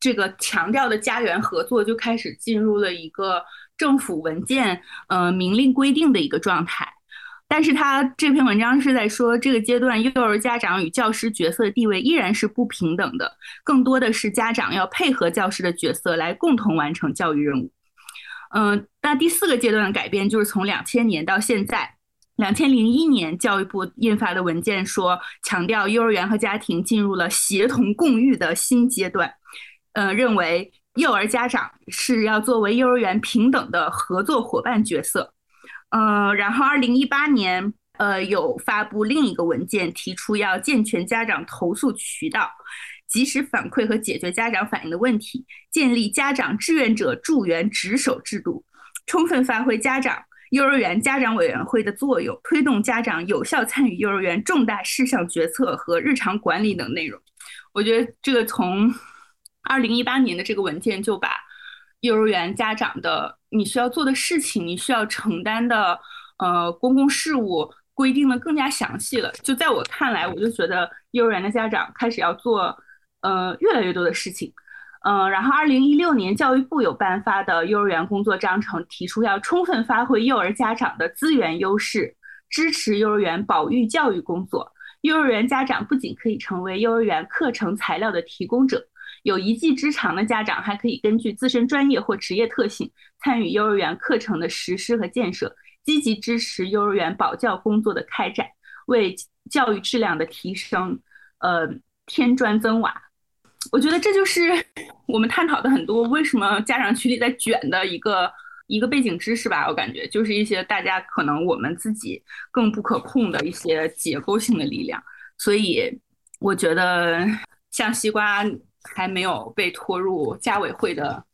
Speaker 4: 这个强调的家园合作就开始进入了一个政府文件，呃，明令规定的一个状态。但是他这篇文章是在说，这个阶段幼儿家长与教师角色的地位依然是不平等的，更多的是家长要配合教师的角色来共同完成教育任务。嗯，那第四个阶段的改变就是从两千年到现在，两千零一年教育部印发的文件说，强调幼儿园和家庭进入了协同共育的新阶段。嗯，认为幼儿家长是要作为幼儿园平等的合作伙伴角色。呃，然后二零一八年，呃，有发布另一个文件，提出要健全家长投诉渠道，及时反馈和解决家长反映的问题，建立家长志愿者助援值守制度，充分发挥家长幼儿园家长委员会的作用，推动家长有效参与幼儿园重大事项决策和日常管理等内容。我觉得这个从二零一八年的这个文件就把。幼儿园家长的你需要做的事情，你需要承担的呃公共事务规定的更加详细了。就在我看来，我就觉得幼儿园的家长开始要做呃越来越多的事情。嗯，然后二零一六年教育部有颁发的幼儿园工作章程，提出要充分发挥幼儿家长的资源优势，支持幼儿园保育教育工作。幼儿园家长不仅可以成为幼儿园课程材料的提供者。有一技之长的家长还可以根据自身专业或职业特性，参与幼儿园课程的实施和建设，积极支持幼儿园保教工作的开展，为教育质量的提升，呃，添砖增瓦。我觉得这就是 我们探讨的很多为什么家长群里在卷的一个一个背景知识吧。我感觉就是一些大家可能我们自己更不可控的一些结构性的力量。所以我觉得像西瓜。还没有被拖入家委会的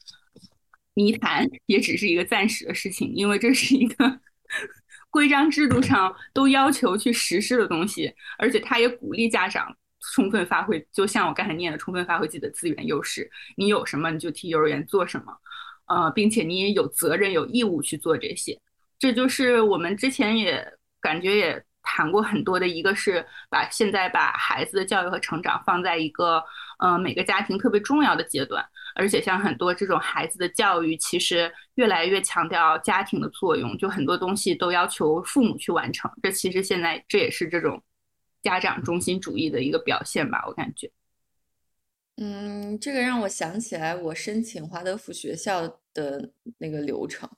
Speaker 4: 泥潭，也只是一个暂时的事情，因为这是一个 规章制度上都要求去实施的东西，而且他也鼓励家长充分发挥，就像我刚才念的，充分发挥自己的资源优势，你有什么你就替幼儿园做什么，呃，并且你也有责任有义务去做这些，这就是我们之前也感觉也谈过很多的，一个是把现在把孩子的教育和成长放在一个。嗯，每个家庭特别重要的阶段，而且像很多这种孩子的教育，其实越来越强调家庭的作用，就很多东西都要求父母去完成。这其实现在这也是这种家长中心主义的一个表现吧，我感觉。
Speaker 5: 嗯，这个让我想起来我申请华德福学校的那个流程，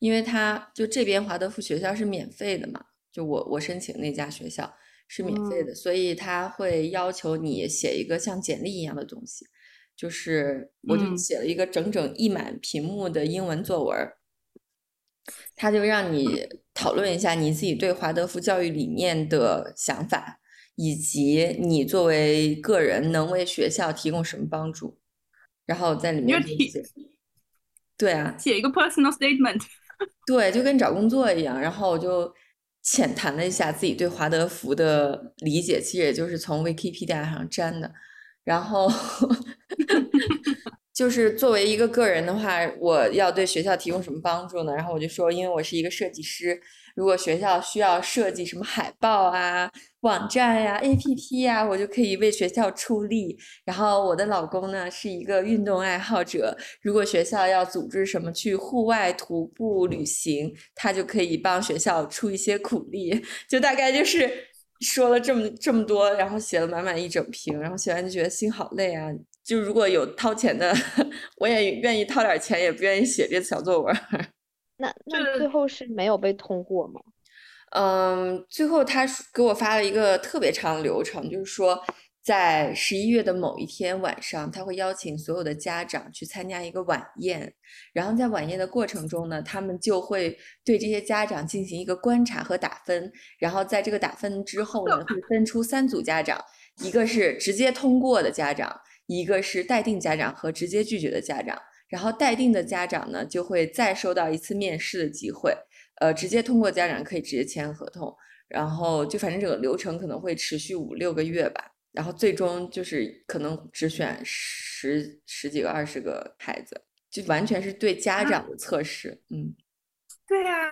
Speaker 5: 因为他就这边华德福学校是免费的嘛，就我我申请那家学校。是免费的，所以他会要求你写一个像简历一样的东西，就是我就写了一个整整一满屏幕的英文作文，他就让你 讨论一下你自己对华德福教育理念的想法，以及你作为个人能为学校提供什么帮助，然后在里面写。对啊，
Speaker 4: 写一个 personal statement。
Speaker 5: 对，就跟找工作一样。然后我就浅谈了一下自己对华德福的理解，其实也就是从 Wikipedia 上粘的。然后。就是作为一个个人的话，我要对学校提供什么帮助呢？然后我就说，因为我是一个设计师，如果学校需要设计什么海报啊、网站呀、APP 呀，我就可以为学校出力。然后我的老公呢是一个运动爱好者，如果学校要组织什么去户外徒步旅行，他就可以帮学校出一些苦力。就大概就是说了这么这么多，然后写了满满一整篇，然后写完就觉得心好累啊。就如果有掏钱的，我也愿意掏点钱，也不愿意写这小作文。
Speaker 1: 那那最后是没有被通过吗？
Speaker 5: 嗯，最后他给我发了一个特别长的流程，就是说在十一月的某一天晚上，他会邀请所有的家长去参加一个晚宴，然后在晚宴的过程中呢，他们就会对这些家长进行一个观察和打分，然后在这个打分之后呢，会分出三组家长，一个是直接通过的家长。一个是待定家长和直接拒绝的家长，然后待定的家长呢就会再收到一次面试的机会，呃，直接通过家长可以直接签合同，然后就反正这个流程可能会持续五六个月吧，然后最终就是可能只选十十几个、二十个孩子，就完全是对家长的测试。嗯，
Speaker 4: 对呀，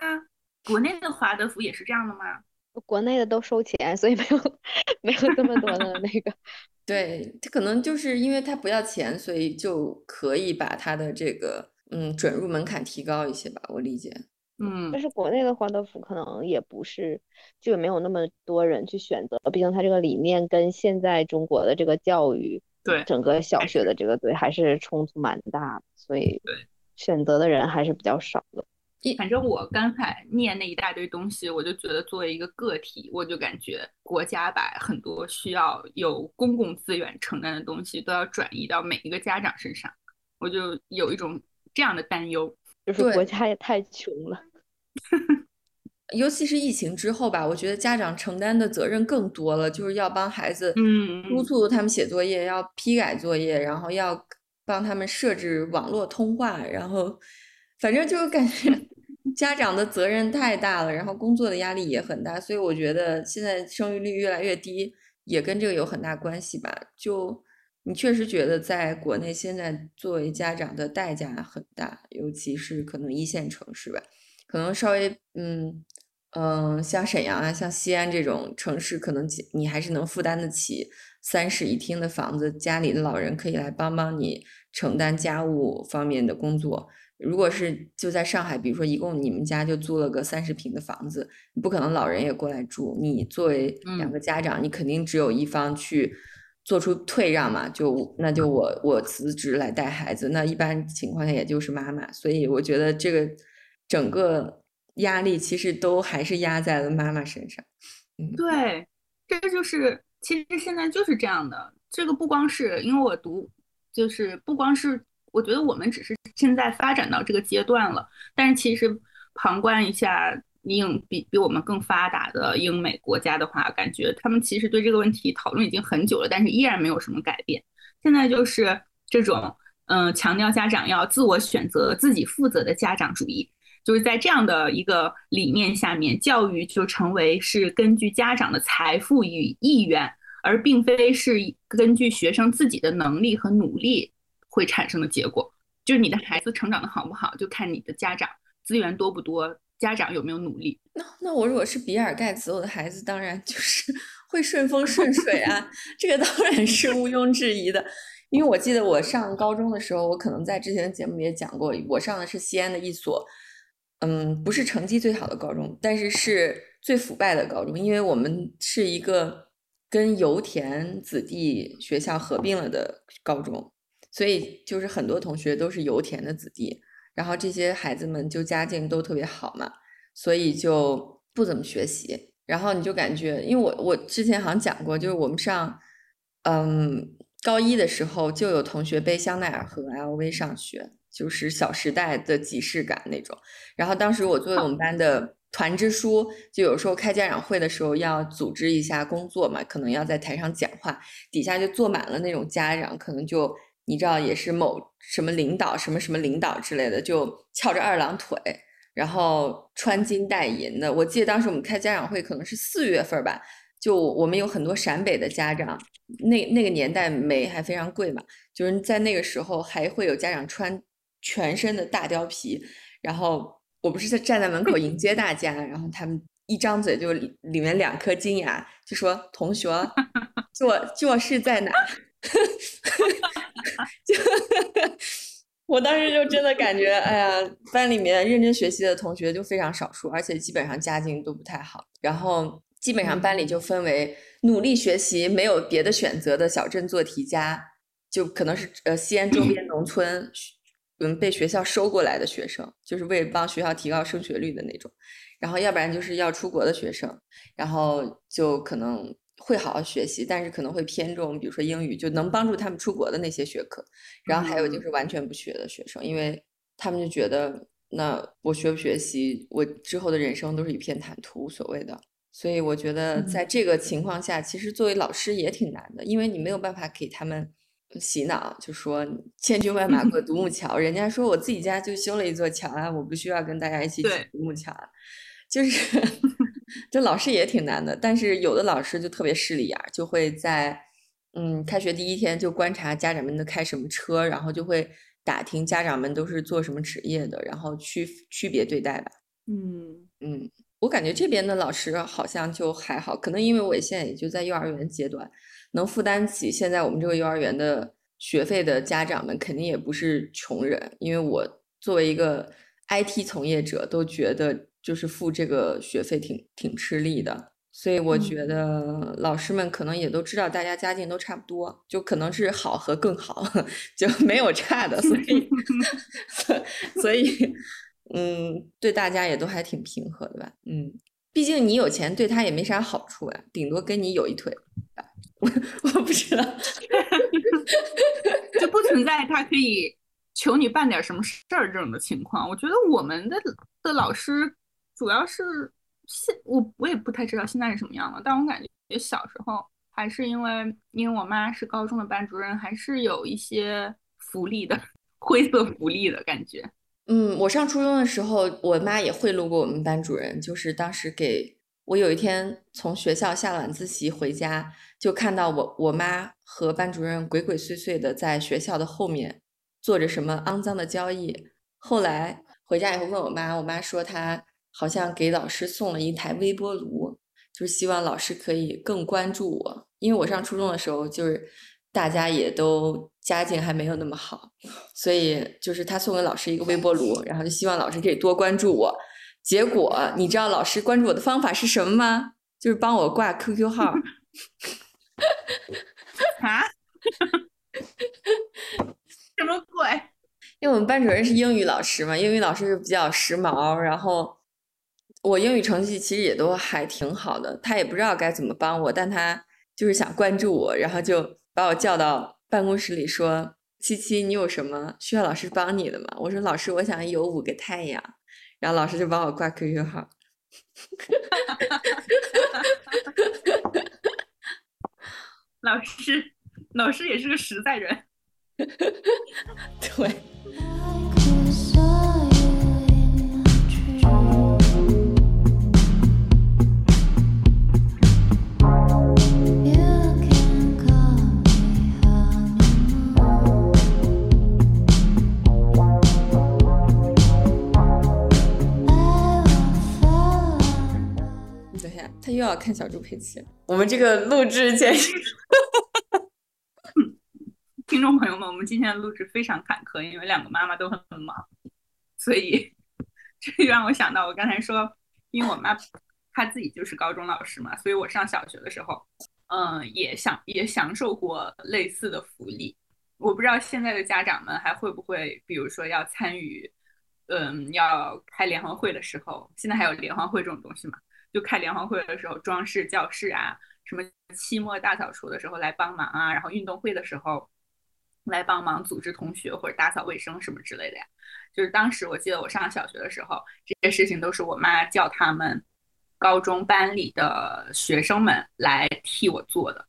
Speaker 4: 国内的华德福也是这样的吗？
Speaker 1: 国内的都收钱，所以没有 没有这么多的那个。
Speaker 5: 对他可能就是因为他不要钱，所以就可以把他的这个嗯准入门槛提高一些吧，我理解。
Speaker 4: 嗯，
Speaker 1: 但是国内的华德福可能也不是，就没有那么多人去选择，毕竟他这个理念跟现在中国的这个教育，
Speaker 4: 对
Speaker 1: 整个小学的这个对还是冲突蛮大的，所以
Speaker 4: 对
Speaker 1: 选择的人还是比较少的。
Speaker 4: 反正我刚才念那一大堆东西，我就觉得作为一个个体，我就感觉国家把很多需要有公共资源承担的东西，都要转移到每一个家长身上，我就有一种这样的担忧，
Speaker 1: 就是国家也太穷了。
Speaker 5: 尤其是疫情之后吧，我觉得家长承担的责任更多了，就是要帮孩子督促他们写作业，要批改作业，然后要帮他们设置网络通话，然后反正就感觉。家长的责任太大了，然后工作的压力也很大，所以我觉得现在生育率越来越低，也跟这个有很大关系吧。就你确实觉得在国内现在作为家长的代价很大，尤其是可能一线城市吧，可能稍微嗯嗯，像沈阳啊、像西安这种城市，可能你还是能负担得起三室一厅的房子，家里的老人可以来帮帮你承担家务方面的工作。如果是就在上海，比如说一共你们家就租了个三十平的房子，不可能老人也过来住。你作为两个家长，你肯定只有一方去做出退让嘛？就那就我我辞职来带孩子，那一般情况下也就是妈妈。所以我觉得这个整个压力其实都还是压在了妈妈身上。
Speaker 4: 嗯，对，这个就是其实现在就是这样的。这个不光是因为我读，就是不光是。我觉得我们只是现在发展到这个阶段了，但是其实旁观一下英比比我们更发达的英美国家的话，感觉他们其实对这个问题讨论已经很久了，但是依然没有什么改变。现在就是这种嗯，强调家长要自我选择、自己负责的家长主义，就是在这样的一个理念下面，教育就成为是根据家长的财富与意愿，而并非是根据学生自己的能力和努力。会产生的结果，就是你的孩子成长的好不好，就看你的家长资源多不多，家长有没有努力。
Speaker 5: 那那我如果是比尔盖茨，我的孩子当然就是 会顺风顺水啊，这个当然是毋庸置疑的。因为我记得我上高中的时候，我可能在之前的节目也讲过，我上的是西安的一所，嗯，不是成绩最好的高中，但是是最腐败的高中，因为我们是一个跟油田子弟学校合并了的高中。所以就是很多同学都是油田的子弟，然后这些孩子们就家境都特别好嘛，所以就不怎么学习。然后你就感觉，因为我我之前好像讲过，就是我们上嗯高一的时候就有同学背香奈儿和 LV 上学，就是《小时代》的即视感那种。然后当时我作为我们班的团支书，就有时候开家长会的时候要组织一下工作嘛，可能要在台上讲话，底下就坐满了那种家长，可能就你知道也是某什么领导、什么什么领导之类的，就翘着二郎腿，然后穿金戴银的。我记得当时我们开家长会可能是四月份吧。就我们有很多陕北的家长，那那个年代煤还非常贵嘛，就是在那个时候还会有家长穿全身的大貂皮，然后我不是在站在门口迎接大家，然后他们一张嘴就里面两颗金牙，就说同学做做事在哪？就 我当时就真的感觉，哎呀，班里面认真学习的同学就非常少数，而且基本上家境都不太好，然后。基本上班里就分为努力学习、没有别的选择的小镇做题家，就可能是呃西安周边农村，嗯被学校收过来的学生，就是为了帮学校提高升学率的那种。然后要不然就是要出国的学生，然后就可能会好好学习，但是可能会偏重，比如说英语，就能帮助他们出国的那些学科。然后还有就是完全不学的学生，因为他们就觉得，那我学不学习，我之后的人生都是一片坦途，无所谓的。所以我觉得，在这个情况下，其实作为老师也挺难的，因为你没有办法给他们洗脑，就说千军万马过独木 桥。人家说我自己家就修了一座桥啊，我不需要跟大家一起挤独木桥啊。就是，就老师也挺难的。但是有的老师就特别势利眼，就会在嗯开学第一天就观察家长们都开什么车，然后就会打听家长们都是做什么职业的，然后区区别对待吧。
Speaker 4: 嗯
Speaker 5: 嗯。我感觉这边的老师好像就还好，可能因为我现在也就在幼儿园阶段，能负担起现在我们这个幼儿园的学费的家长们肯定也不是穷人，因为我作为一个 IT 从业者，都觉得就是付这个学费挺挺吃力的，所以我觉得老师们可能也都知道大家家境都差不多，就可能是好和更好，就没有差的，所以 所以。嗯，对大家也都还挺平和的吧？嗯，毕竟你有钱，对他也没啥好处呀，顶多跟你有一腿。我 我不知道，
Speaker 4: 就不存在他可以求你办点什么事儿这种的情况。我觉得我们的的老师主要是现我我也不太知道现在是什么样了，但我感觉小时候还是因为因为我妈是高中的班主任，还是有一些福利的灰色福利的感觉。
Speaker 5: 嗯，我上初中的时候，我妈也贿赂过我们班主任。就是当时给我有一天从学校下晚自习回家，就看到我我妈和班主任鬼鬼祟祟的在学校的后面做着什么肮脏的交易。后来回家以后问我妈，我妈说她好像给老师送了一台微波炉，就是希望老师可以更关注我。因为我上初中的时候，就是大家也都。家境还没有那么好，所以就是他送给老师一个微波炉，然后就希望老师可以多关注我。结果你知道老师关注我的方法是什么吗？就是帮我挂 QQ 号。
Speaker 4: 啊？什么鬼？
Speaker 5: 因为我们班主任是英语老师嘛，英语老师是比较时髦，然后我英语成绩其实也都还挺好的，他也不知道该怎么帮我，但他就是想关注我，然后就把我叫到。办公室里说：“七七，你有什么需要老师帮你的吗？”我说：“老师，我想有五个太阳。”然后老师就帮我挂 QQ 号。
Speaker 4: 老师，老师也是个实在人。
Speaker 5: 对。要看小猪佩奇。我们这个录制前，
Speaker 4: 听众朋友们，我们今天的录制非常坎坷，因为两个妈妈都很忙，所以 这就让我想到，我刚才说，因为我妈她自己就是高中老师嘛，所以我上小学的时候，嗯，也享也享受过类似的福利。我不知道现在的家长们还会不会，比如说要参与，嗯，要开联欢会的时候，现在还有联欢会这种东西吗？就开联欢会的时候，装饰教室啊，什么期末大扫除的时候来帮忙啊，然后运动会的时候来帮忙组织同学或者打扫卫生什么之类的呀。就是当时我记得我上小学的时候，这些事情都是我妈叫他们高中班里的学生们来替我做的。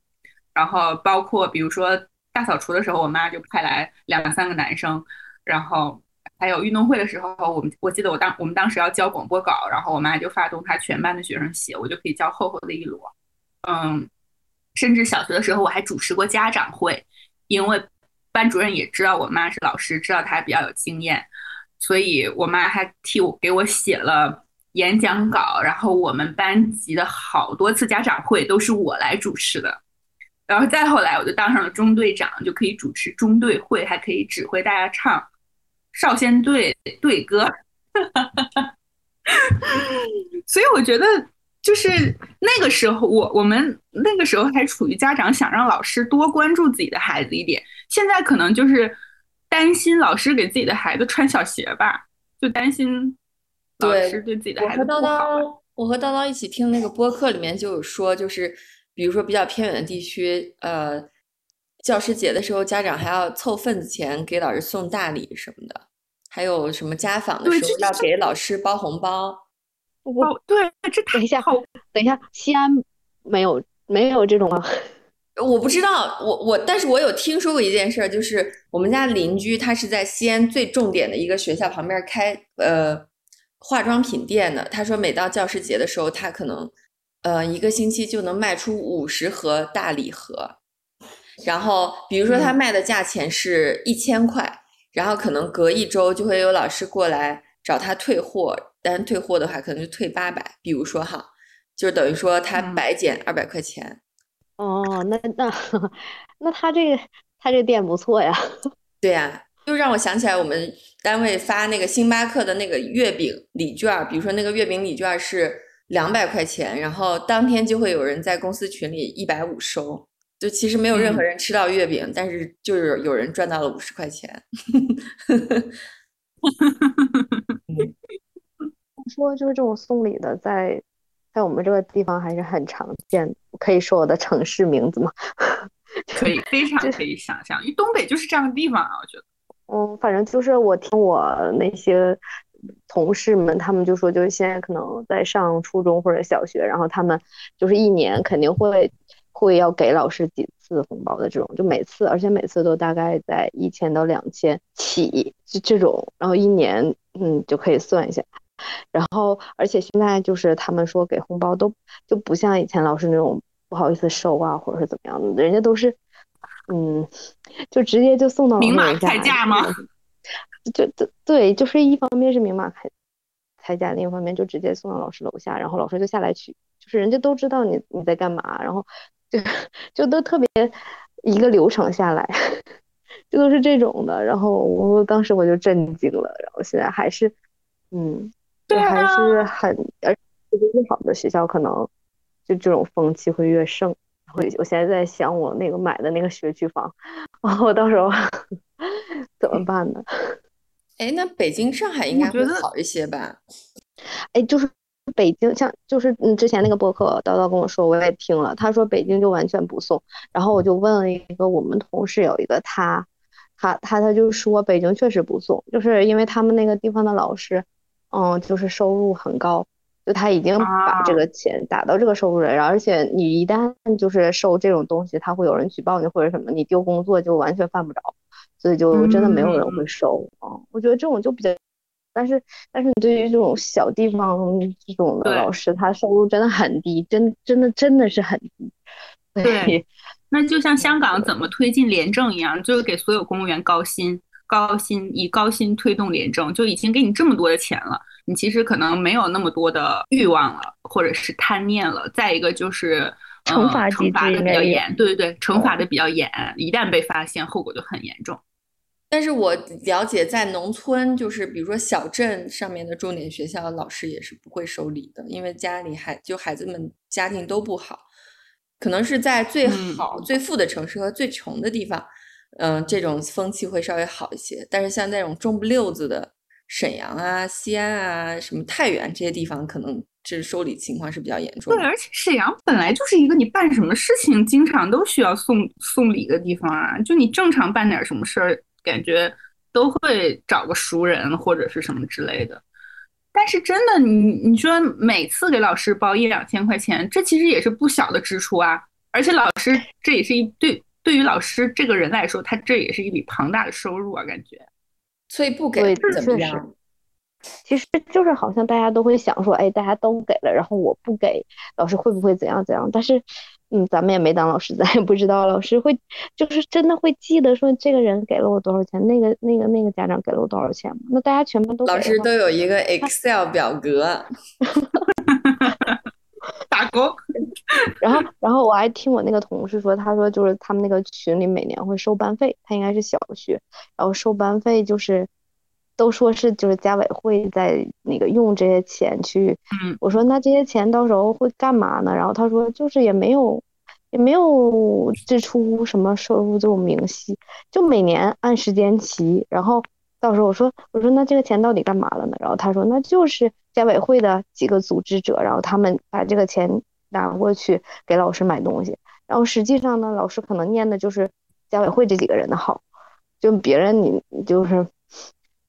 Speaker 4: 然后包括比如说大扫除的时候，我妈就派来两三个男生，然后还有运动会的时候，我们我记得我当我们当时要交广播稿，然后我妈就发动她全班的学生写，我就可以交厚厚的一摞。嗯，甚至小学的时候我还主持过家长会，因为班主任也知道我妈是老师，知道她比较有经验。所以我妈还替我给我写了演讲稿，然后我们班级的好多次家长会都是我来主持的，然后再后来我就当上了中队长，就可以主持中队会，还可以指挥大家唱少先队队歌。所以我觉得就是那个时候，我我们那个时候还处于家长想让老师多关注自己的孩子一点，现在可能就是。担心老师给自己的孩子穿小鞋吧，就担心老师对自己的孩子不好。
Speaker 5: 我和叨叨一起听那个播客里面就有说，就是比如说比较偏远的地区，呃，教师节的时候，家长还要凑份子钱给老师送大礼什么的，还有什么家访的时候要给老师包红包。
Speaker 4: 哦，对，这
Speaker 1: 等一下，等一下，西安没有没有这种啊。
Speaker 5: 我不知道，我我，但是我有听说过一件事，就是我们家邻居他是在西安最重点的一个学校旁边开呃化妆品店的。他说每到教师节的时候，他可能呃一个星期就能卖出五十盒大礼盒。然后比如说他卖的价钱是一千块，然后可能隔一周就会有老师过来找他退货，但退货的话可能就退八百。比如说哈，就等于说他白减二百块钱。
Speaker 1: 哦，那那 那他这个他这店不错呀。
Speaker 5: 对呀，就让我想起来我们单位发那个星巴克的那个月饼礼券，比如说那个月饼礼券是两百块钱，然后当天就会有人在公司群里一百五收，就其实没有任何人吃到月饼，但是就是有人赚到了五十块钱。
Speaker 1: 说就是这种送礼的在。在我们这个地方还是很常见，可以说我的城市名字吗？
Speaker 4: 可以，非常可以想象，因为东北就是这样的地方啊，我觉得。
Speaker 1: 嗯，反正就是我听我那些同事们，他们就说，就是现在可能在上初中或者小学，然后他们就是一年肯定会会要给老师几次红包的这种，就每次，而且每次都大概在一千到两千起，就这种，然后一年，嗯，就可以算一下。然后，而且现在就是他们说给红包都就不像以前老师那种不好意思收啊，或者是怎么样的，人家都是，嗯，就直接就送到
Speaker 4: 明码开价吗？
Speaker 1: 就对对，就是一方面是明码开开价，另一方面就直接送到老师楼下，然后老师就下来取，就是人家都知道你你在干嘛，然后就就都特别一个流程下来，就都是这种的。然后我当时我就震惊了，然后现在还是，嗯。
Speaker 4: 对
Speaker 1: 还是很，而且越好的学校可能就这种风气会越盛。我，我现在在想我那个买的那个学区房，然我到时候 怎么办呢？
Speaker 5: 哎，那北京、上海应该会好一些吧？
Speaker 1: 哎，就是北京，像就是嗯，之前那个博客叨叨跟我说，我也听了，他说北京就完全不送。然后我就问了一个我们同事，有一个他，他他他就说北京确实不送，就是因为他们那个地方的老师。嗯，就是收入很高，就他已经把这个钱打到这个收入了，然后而且你一旦就是收这种东西，他会有人举报你或者什么，你丢工作就完全犯不着，所以就真的没有人会收啊。我觉得这种就比较，但是但是你对于这种小地方这种的老师，他收入真的很低，真真的真的是很低。
Speaker 4: 对，那就像香港怎么推进廉政一样，就是给所有公务员高薪。高薪以高薪推动廉政，就已经给你这么多的钱了，你其实可能没有那么多的欲望了，或者是贪念了。再一个就是
Speaker 1: 惩罚
Speaker 4: 惩罚的比较严，对对对，惩罚的比较严，一旦被发现，后果就很严重。
Speaker 5: 但是我了解，在农村，就是比如说小镇上面的重点学校，老师也是不会收礼的，因为家里孩就孩子们家境都不好，可能是在最好最富的城市和最穷的地方。嗯，这种风气会稍微好一些，但是像那种中不溜子的沈阳啊、西安啊、什么太原这些地方，可能这收礼情况是比较严重的。
Speaker 4: 对，而且沈阳本来就是一个你办什么事情经常都需要送送礼的地方啊，就你正常办点什么事儿，感觉都会找个熟人或者是什么之类的。但是真的，你你说每次给老师包一两千块钱，这其实也是不小的支出啊。而且老师这也是一对对于老师这个人来说，他这也是一笔庞大的收入啊，感觉。
Speaker 5: 所以不给怎么样？
Speaker 1: 其实就是好像大家都会想说，哎，大家都给了，然后我不给，老师会不会怎样怎样？但是，嗯，咱们也没当老师，咱也不知道老师会就是真的会记得说这个人给了我多少钱，那个那个那个家长给了我多少钱吗？那大家全部都
Speaker 5: 老师都有一个 Excel 表格，
Speaker 4: 打勾。
Speaker 1: 然后，然后我还听我那个同事说，他说就是他们那个群里每年会收班费，他应该是小学，然后收班费就是。都说是就是家委会在那个用这些钱去，
Speaker 4: 嗯，
Speaker 1: 我说那这些钱到时候会干嘛呢？然后他说就是也没有也没有支出什么收入这种明细，就每年按时间齐。然后到时候我说我说那这个钱到底干嘛了呢？然后他说那就是家委会的几个组织者，然后他们把这个钱拿过去给老师买东西。然后实际上呢，老师可能念的就是家委会这几个人的好，就别人你就是。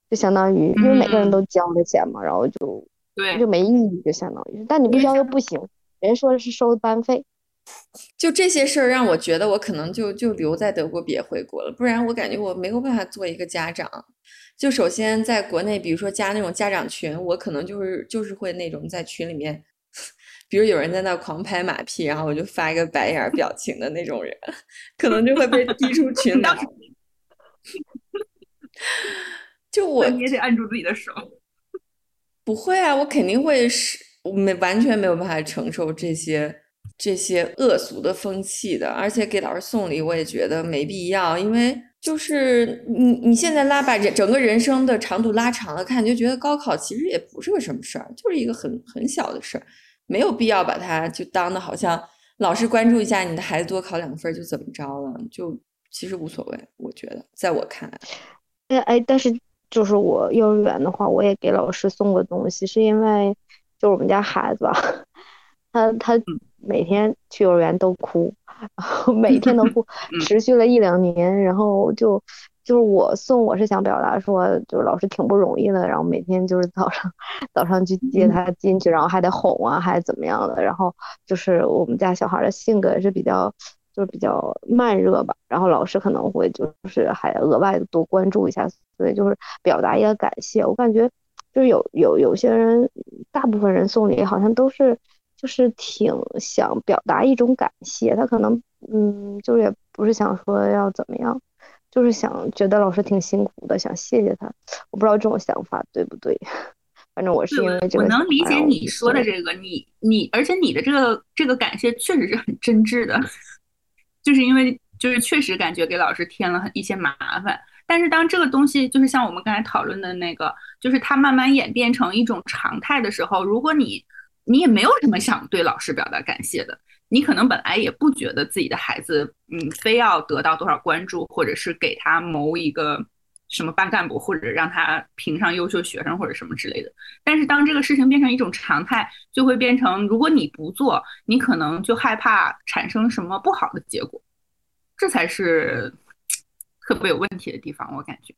Speaker 1: 就相当于，因为每个人都交了钱嘛，然后就
Speaker 4: 对
Speaker 1: 就没意义，就相当于，但你不交又不行，人家说的是收班费，
Speaker 5: 就这些事儿让我觉得我可能就就留在德国别回国了，不然我感觉我没有办法做一个家长。就首先在国内，比如说加那种家长群，我可能就是就是会那种在群里面，比如有人在那狂拍马屁，然后我就发一个白眼表情的那种人，可能就会被踢出群聊。就我
Speaker 4: 你也得按住自己的手，
Speaker 5: 不会啊，我肯定会是没完全没有办法承受这些这些恶俗的风气的，而且给老师送礼我也觉得没必要，因为就是你你现在拉把这整个人生的长度拉长了看，就觉得高考其实也不是个什么事儿，就是一个很很小的事儿，没有必要把它就当的好像老师关注一下你的孩子多考两分就怎么着了，就其实无所谓，我觉得在我看来，
Speaker 1: 哎哎，但是。就是我幼儿园的话，我也给老师送过东西，是因为就是我们家孩子吧，他他每天去幼儿园都哭，然后每天都哭，持续了一两年，然后就就是我送，我是想表达说，就是老师挺不容易的，然后每天就是早上早上去接他进去，然后还得哄啊，还怎么样的，然后就是我们家小孩的性格是比较。就是比较慢热吧，然后老师可能会就是还额外的多关注一下，所以就是表达一个感谢。我感觉就是有有有些人，大部分人送礼好像都是就是挺想表达一种感谢，他可能嗯，就是也不是想说要怎么样，就是想觉得老师挺辛苦的，想谢谢他。我不知道这种想法对不对，反正我是因为这个。
Speaker 4: 我能理解你说的这个，你你而且你的这个这个感谢确实是很真挚的。就是因为就是确实感觉给老师添了很一些麻烦，但是当这个东西就是像我们刚才讨论的那个，就是它慢慢演变成一种常态的时候，如果你你也没有什么想对老师表达感谢的，你可能本来也不觉得自己的孩子嗯非要得到多少关注，或者是给他谋一个什么班干部，或者让他评上优秀学生或者什么之类的。但是当这个事情变成一种常态，就会变成如果你不做，你可能就害怕产生什么不好的结果。这才是特别有问题的地方，我感觉。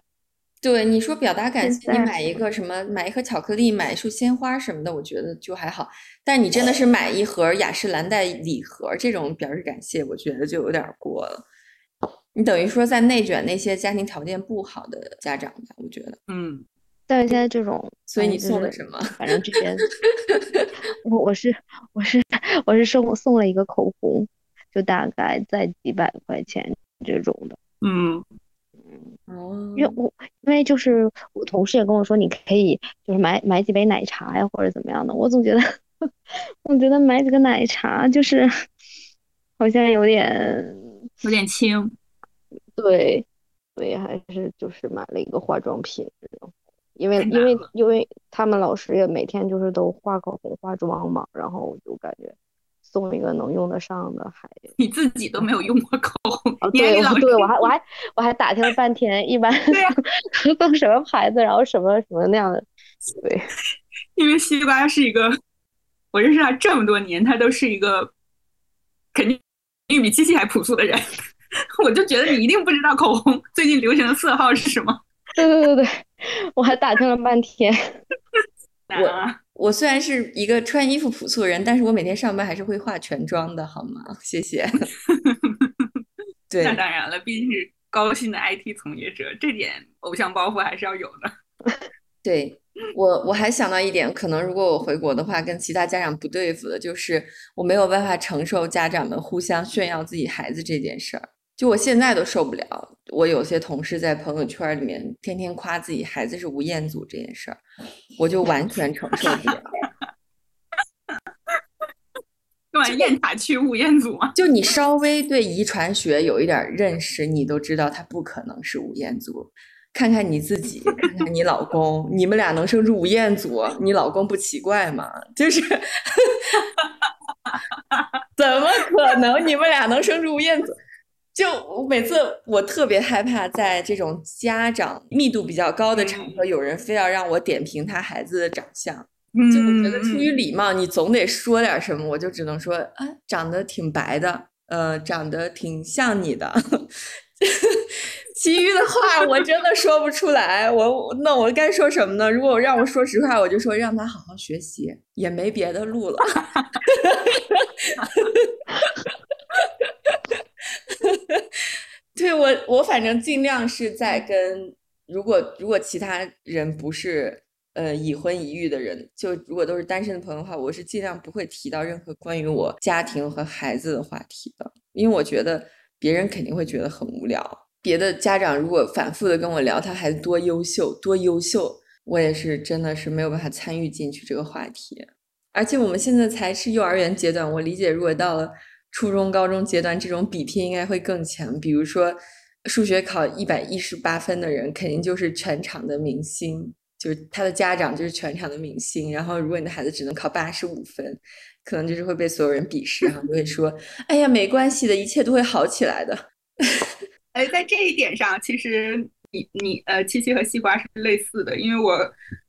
Speaker 5: 对你说表达感谢，你买一个什么，买一盒巧克力，买一束鲜花什么的，我觉得就还好。但你真的是买一盒雅诗兰黛礼盒这种表示感谢，我觉得就有点过了。你等于说在内卷那些家庭条件不好的家长吧？我觉得，
Speaker 4: 嗯。
Speaker 1: 但是现在这种，
Speaker 5: 所以你送的什么？
Speaker 1: 反正这边，我我是我是我是送送了一个口红。就大概在几百块钱这种的，
Speaker 4: 嗯
Speaker 1: 嗯哦，因为我因为就是我同事也跟我说，你可以就是买买几杯奶茶呀，或者怎么样的。我总觉得，我觉得买几个奶茶就是 好像有点
Speaker 4: 有点轻，
Speaker 1: 对，所以还是就是买了一个化妆品，因为因为因为他们老师也每天就是都画口红化妆嘛，然后我就感觉。送一个能用得上的，还
Speaker 4: 你自己都没有用过口红，
Speaker 1: 对，对我还我还 我还打听了半天，一般 送什么牌子，然后什么什么那样的，对，
Speaker 4: 因为西瓜是一个我认识他这么多年，他都是一个肯定比七七还朴素的人。我就觉得你一定不知道口红 最近流行的色号是什么。
Speaker 1: 对对对对，我还打听了半天。
Speaker 5: 我我虽然是一个穿衣服朴素的人，但是我每天上班还是会化全妆的，好吗？谢谢。对，
Speaker 4: 那当然了，毕竟是高薪的 IT 从业者，这点偶像包袱还是要有的。
Speaker 5: 对我，我还想到一点，可能如果我回国的话，跟其他家长不对付的，就是我没有办法承受家长们互相炫耀自己孩子这件事儿。就我现在都受不了，我有些同事在朋友圈里面天天夸自己孩子是吴彦祖这件事儿，我就完全承受不了。
Speaker 4: 干嘛雁塔区吴彦祖吗？
Speaker 5: 就你稍微对遗传学有一点认识，你都知道他不可能是吴彦祖。看看你自己，看看你老公，你们俩能生出吴彦祖，你老公不奇怪吗？就是 怎么可能你们俩能生出吴彦祖？就我每次我特别害怕在这种家长密度比较高的场合，有人非要让我点评他孩子的长相，就我觉得出于礼貌，你总得说点什么，我就只能说啊，长得挺白的，呃，长得挺像你的，其余的话我真的说不出来。我那我该说什么呢？如果让我说实话，我就说让他好好学习，也没别的路了。对我，我反正尽量是在跟如果如果其他人不是呃已婚已育的人，就如果都是单身的朋友的话，我是尽量不会提到任何关于我家庭和孩子的话题的，因为我觉得别人肯定会觉得很无聊。别的家长如果反复的跟我聊他孩子多优秀多优秀，我也是真的是没有办法参与进去这个话题。而且我们现在才是幼儿园阶段，我理解如果到了。初中、高中阶段，这种比拼应该会更强。比如说，数学考一百一十八分的人，肯定就是全场的明星，就是他的家长就是全场的明星。然后，如果你的孩子只能考八十五分，可能就是会被所有人鄙视，然后就会说：“哎呀，没关系的，一切都会好起来的。”
Speaker 4: 哎，在这一点上，其实你你呃，七七和西瓜是类似的，因为我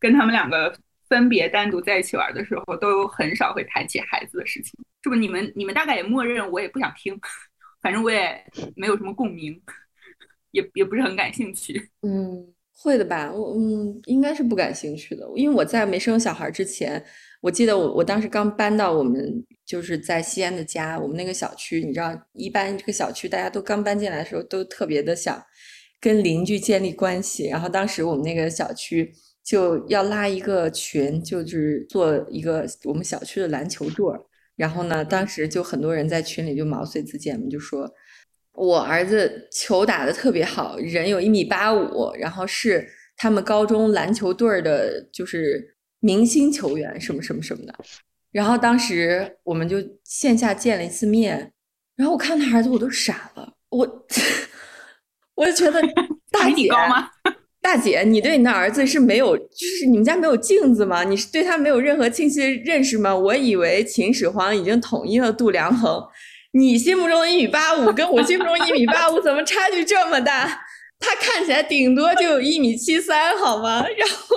Speaker 4: 跟他们两个。分别单独在一起玩的时候，都很少会谈起孩子的事情，是不？你们你们大概也默认我也不想听，反正我也没有什么共鸣，也也不是很感兴趣。
Speaker 5: 嗯，会的吧？我嗯，应该是不感兴趣的，因为我在没生小孩之前，我记得我我当时刚搬到我们就是在西安的家，我们那个小区，你知道，一般这个小区大家都刚搬进来的时候，都特别的想跟邻居建立关系，然后当时我们那个小区。就要拉一个群，就是做一个我们小区的篮球队儿。然后呢，当时就很多人在群里就毛遂自荐嘛，就说我儿子球打的特别好，人有一米八五，然后是他们高中篮球队儿的，就是明星球员什么什么什么的。然后当时我们就线下见了一次面，然后我看他儿子我都傻了，我 我就觉得 大姐
Speaker 4: 高吗？
Speaker 5: 大姐，你对你的儿子是没有，就是你们家没有镜子吗？你是对他没有任何清晰的认识吗？我以为秦始皇已经统一了度量衡，你心目中的一米八五跟我心目中一米八五 怎么差距这么大？他看起来顶多就有一米七三，好吗？然后，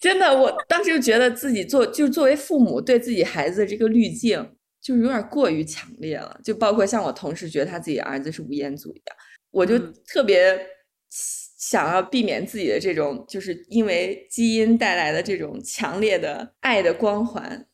Speaker 5: 真的，我当时就觉得自己做，就作为父母对自己孩子的这个滤镜，就是有点过于强烈了。就包括像我同事觉得他自己儿子是吴彦祖一样。我就特别想要避免自己的这种，就是因为基因带来的这种强烈的爱的光环，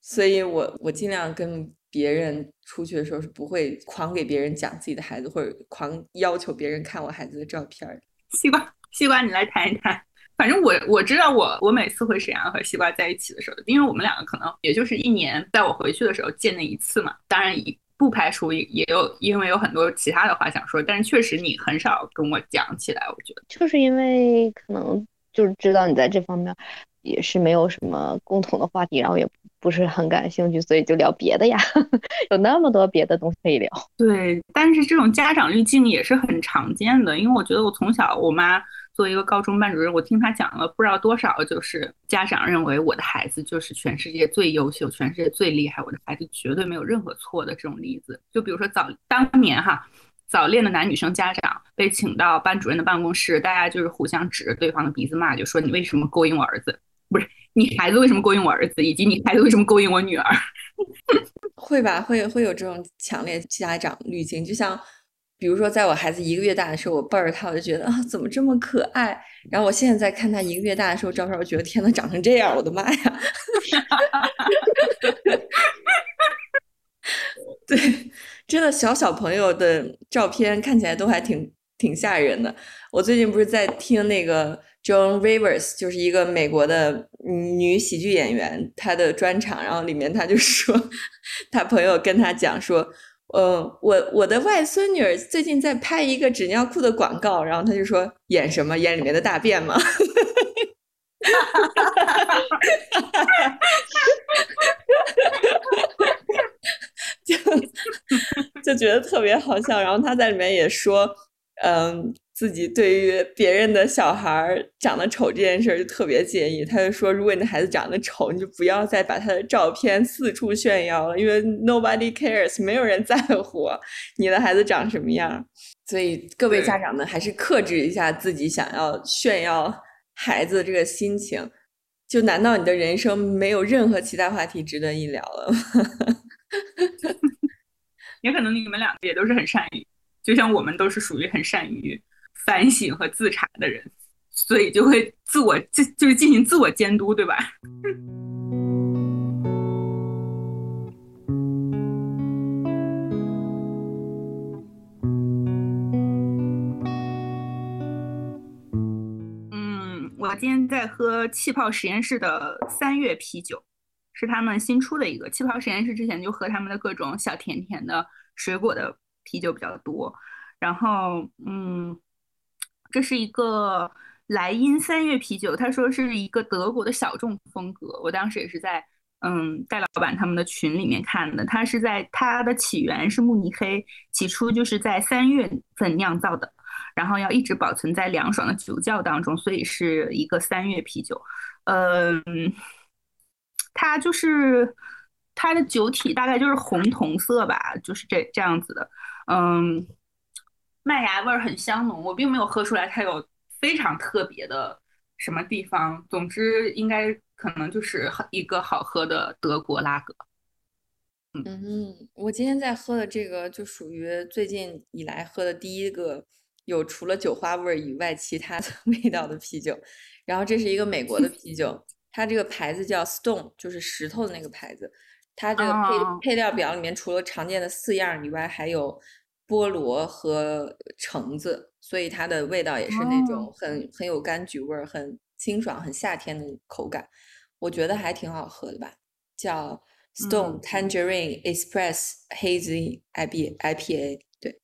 Speaker 5: 所以我我尽量跟别人出去的时候是不会狂给别人讲自己的孩子，或者狂要求别人看我孩子的照片。
Speaker 4: 西瓜，西瓜，你来谈一谈。反正我我知道，我我每次回沈阳和西瓜在一起的时候，因为我们两个可能也就是一年，在我回去的时候见那一次嘛。当然一。不排除也也有，因为有很多其他的话想说，但是确实你很少跟我讲起来，我觉得
Speaker 1: 就是因为可能就是知道你在这方面也是没有什么共同的话题，然后也不是很感兴趣，所以就聊别的呀，有那么多别的东西可以聊。
Speaker 4: 对，但是这种家长滤镜也是很常见的，因为我觉得我从小我妈。作为一个高中班主任，我听他讲了不知道多少，就是家长认为我的孩子就是全世界最优秀、全世界最厉害，我的孩子绝对没有任何错的这种例子。就比如说早当年哈，早恋的男女生家长被请到班主任的办公室，大家就是互相指着对方的鼻子骂，就说你为什么勾引我儿子？不是你孩子为什么勾引我儿子，以及你孩子为什么勾引我女儿。
Speaker 5: 会吧，会会有这种强烈家长滤镜，就像比如说，在我孩子一个月大的时候，我抱着他，我就觉得啊，怎么这么可爱？然后我现在在看他一个月大的时候照片，我觉得天呐，长成这样，我的妈呀！对，真的小小朋友的照片看起来都还挺挺吓人的。我最近不是在听那个 Joan Rivers，就是一个美国的女喜剧演员，她的专场，然后里面她就说，她朋友跟她讲说，呃，我我的外孙女儿最近在拍一个纸尿裤的广告，然后她就说演什么？演里面的大便吗？就 就觉得特别好笑，然后他在里面也说，嗯，自己对于别人的小孩长得丑这件事儿就特别介意。他就说，如果你的孩子长得丑，你就不要再把他的照片四处炫耀了，因为 nobody cares，没有人在乎你的孩子长什么样。所以各位家长们还是克制一下自己想要炫耀孩子的这个心情。就难道你的人生没有任何其他话题值得一聊了吗？
Speaker 4: 也可能你们两个也都是很善于，就像我们都是属于很善于反省和自查的人，所以就会自我就就是进行自我监督，对吧？嗯，我今天在喝气泡实验室的三月啤酒。是他们新出的一个气泡实验室，之前就喝他们的各种小甜甜的水果的啤酒比较多。然后，嗯，这是一个莱茵三月啤酒，他说是一个德国的小众风格。我当时也是在嗯戴老板他们的群里面看的，它是在它的起源是慕尼黑，起初就是在三月份酿造的，然后要一直保存在凉爽的酒窖当中，所以是一个三月啤酒。嗯。它就是它的酒体大概就是红铜色吧，就是这这样子的，嗯，麦芽味儿很香浓，我并没有喝出来它有非常特别的什么地方。总之，应该可能就是一个好喝的德国拉格。
Speaker 5: 嗯，我今天在喝的这个就属于最近以来喝的第一个有除了酒花味儿以外其他的 味道的啤酒，然后这是一个美国的 啤酒。它这个牌子叫 Stone，就是石头的那个牌子。它这个配配料表里面除了常见的四样以外，还有菠萝和橙子，所以它的味道也是那种很很有柑橘味儿，很清爽，很夏天的口感。我觉得还挺好喝的吧，叫 Stone Tangerine Express Hazy IB IPA。对，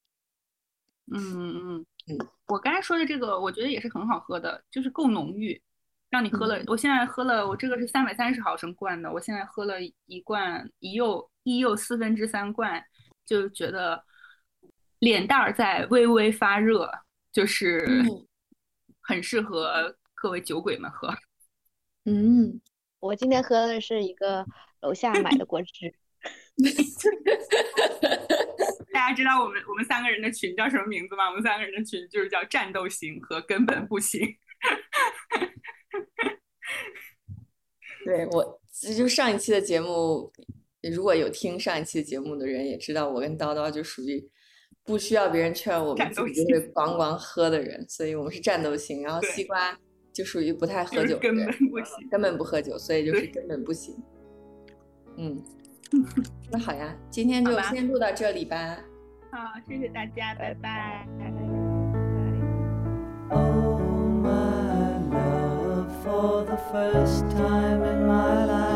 Speaker 4: 嗯嗯嗯，我刚才说的这个，我觉得也是很好喝的，就是够浓郁。让你喝了，我现在喝了，我这个是三百三十毫升罐的，我现在喝了一罐一柚一柚四分之三罐，就觉得脸蛋儿在微微发热，就是很适合各位酒鬼们喝。
Speaker 5: 嗯，
Speaker 1: 我今天喝的是一个楼下买的果汁。
Speaker 4: 大家知道我们我们三个人的群叫什么名字吗？我们三个人的群就是叫战斗型和根本不行。
Speaker 5: 对我，就上一期的节目，如果有听上一期节目的人也知道，我跟叨叨就属于不需要别人劝我们，自己就会咣咣喝的人，所以我们是战斗型。然后西瓜就属于不太喝酒的人，根本不喝酒，所以就是根本不行。嗯，那好呀，今天就先录到这里吧。
Speaker 4: 好，谢谢大家，拜拜。for the first time in my life.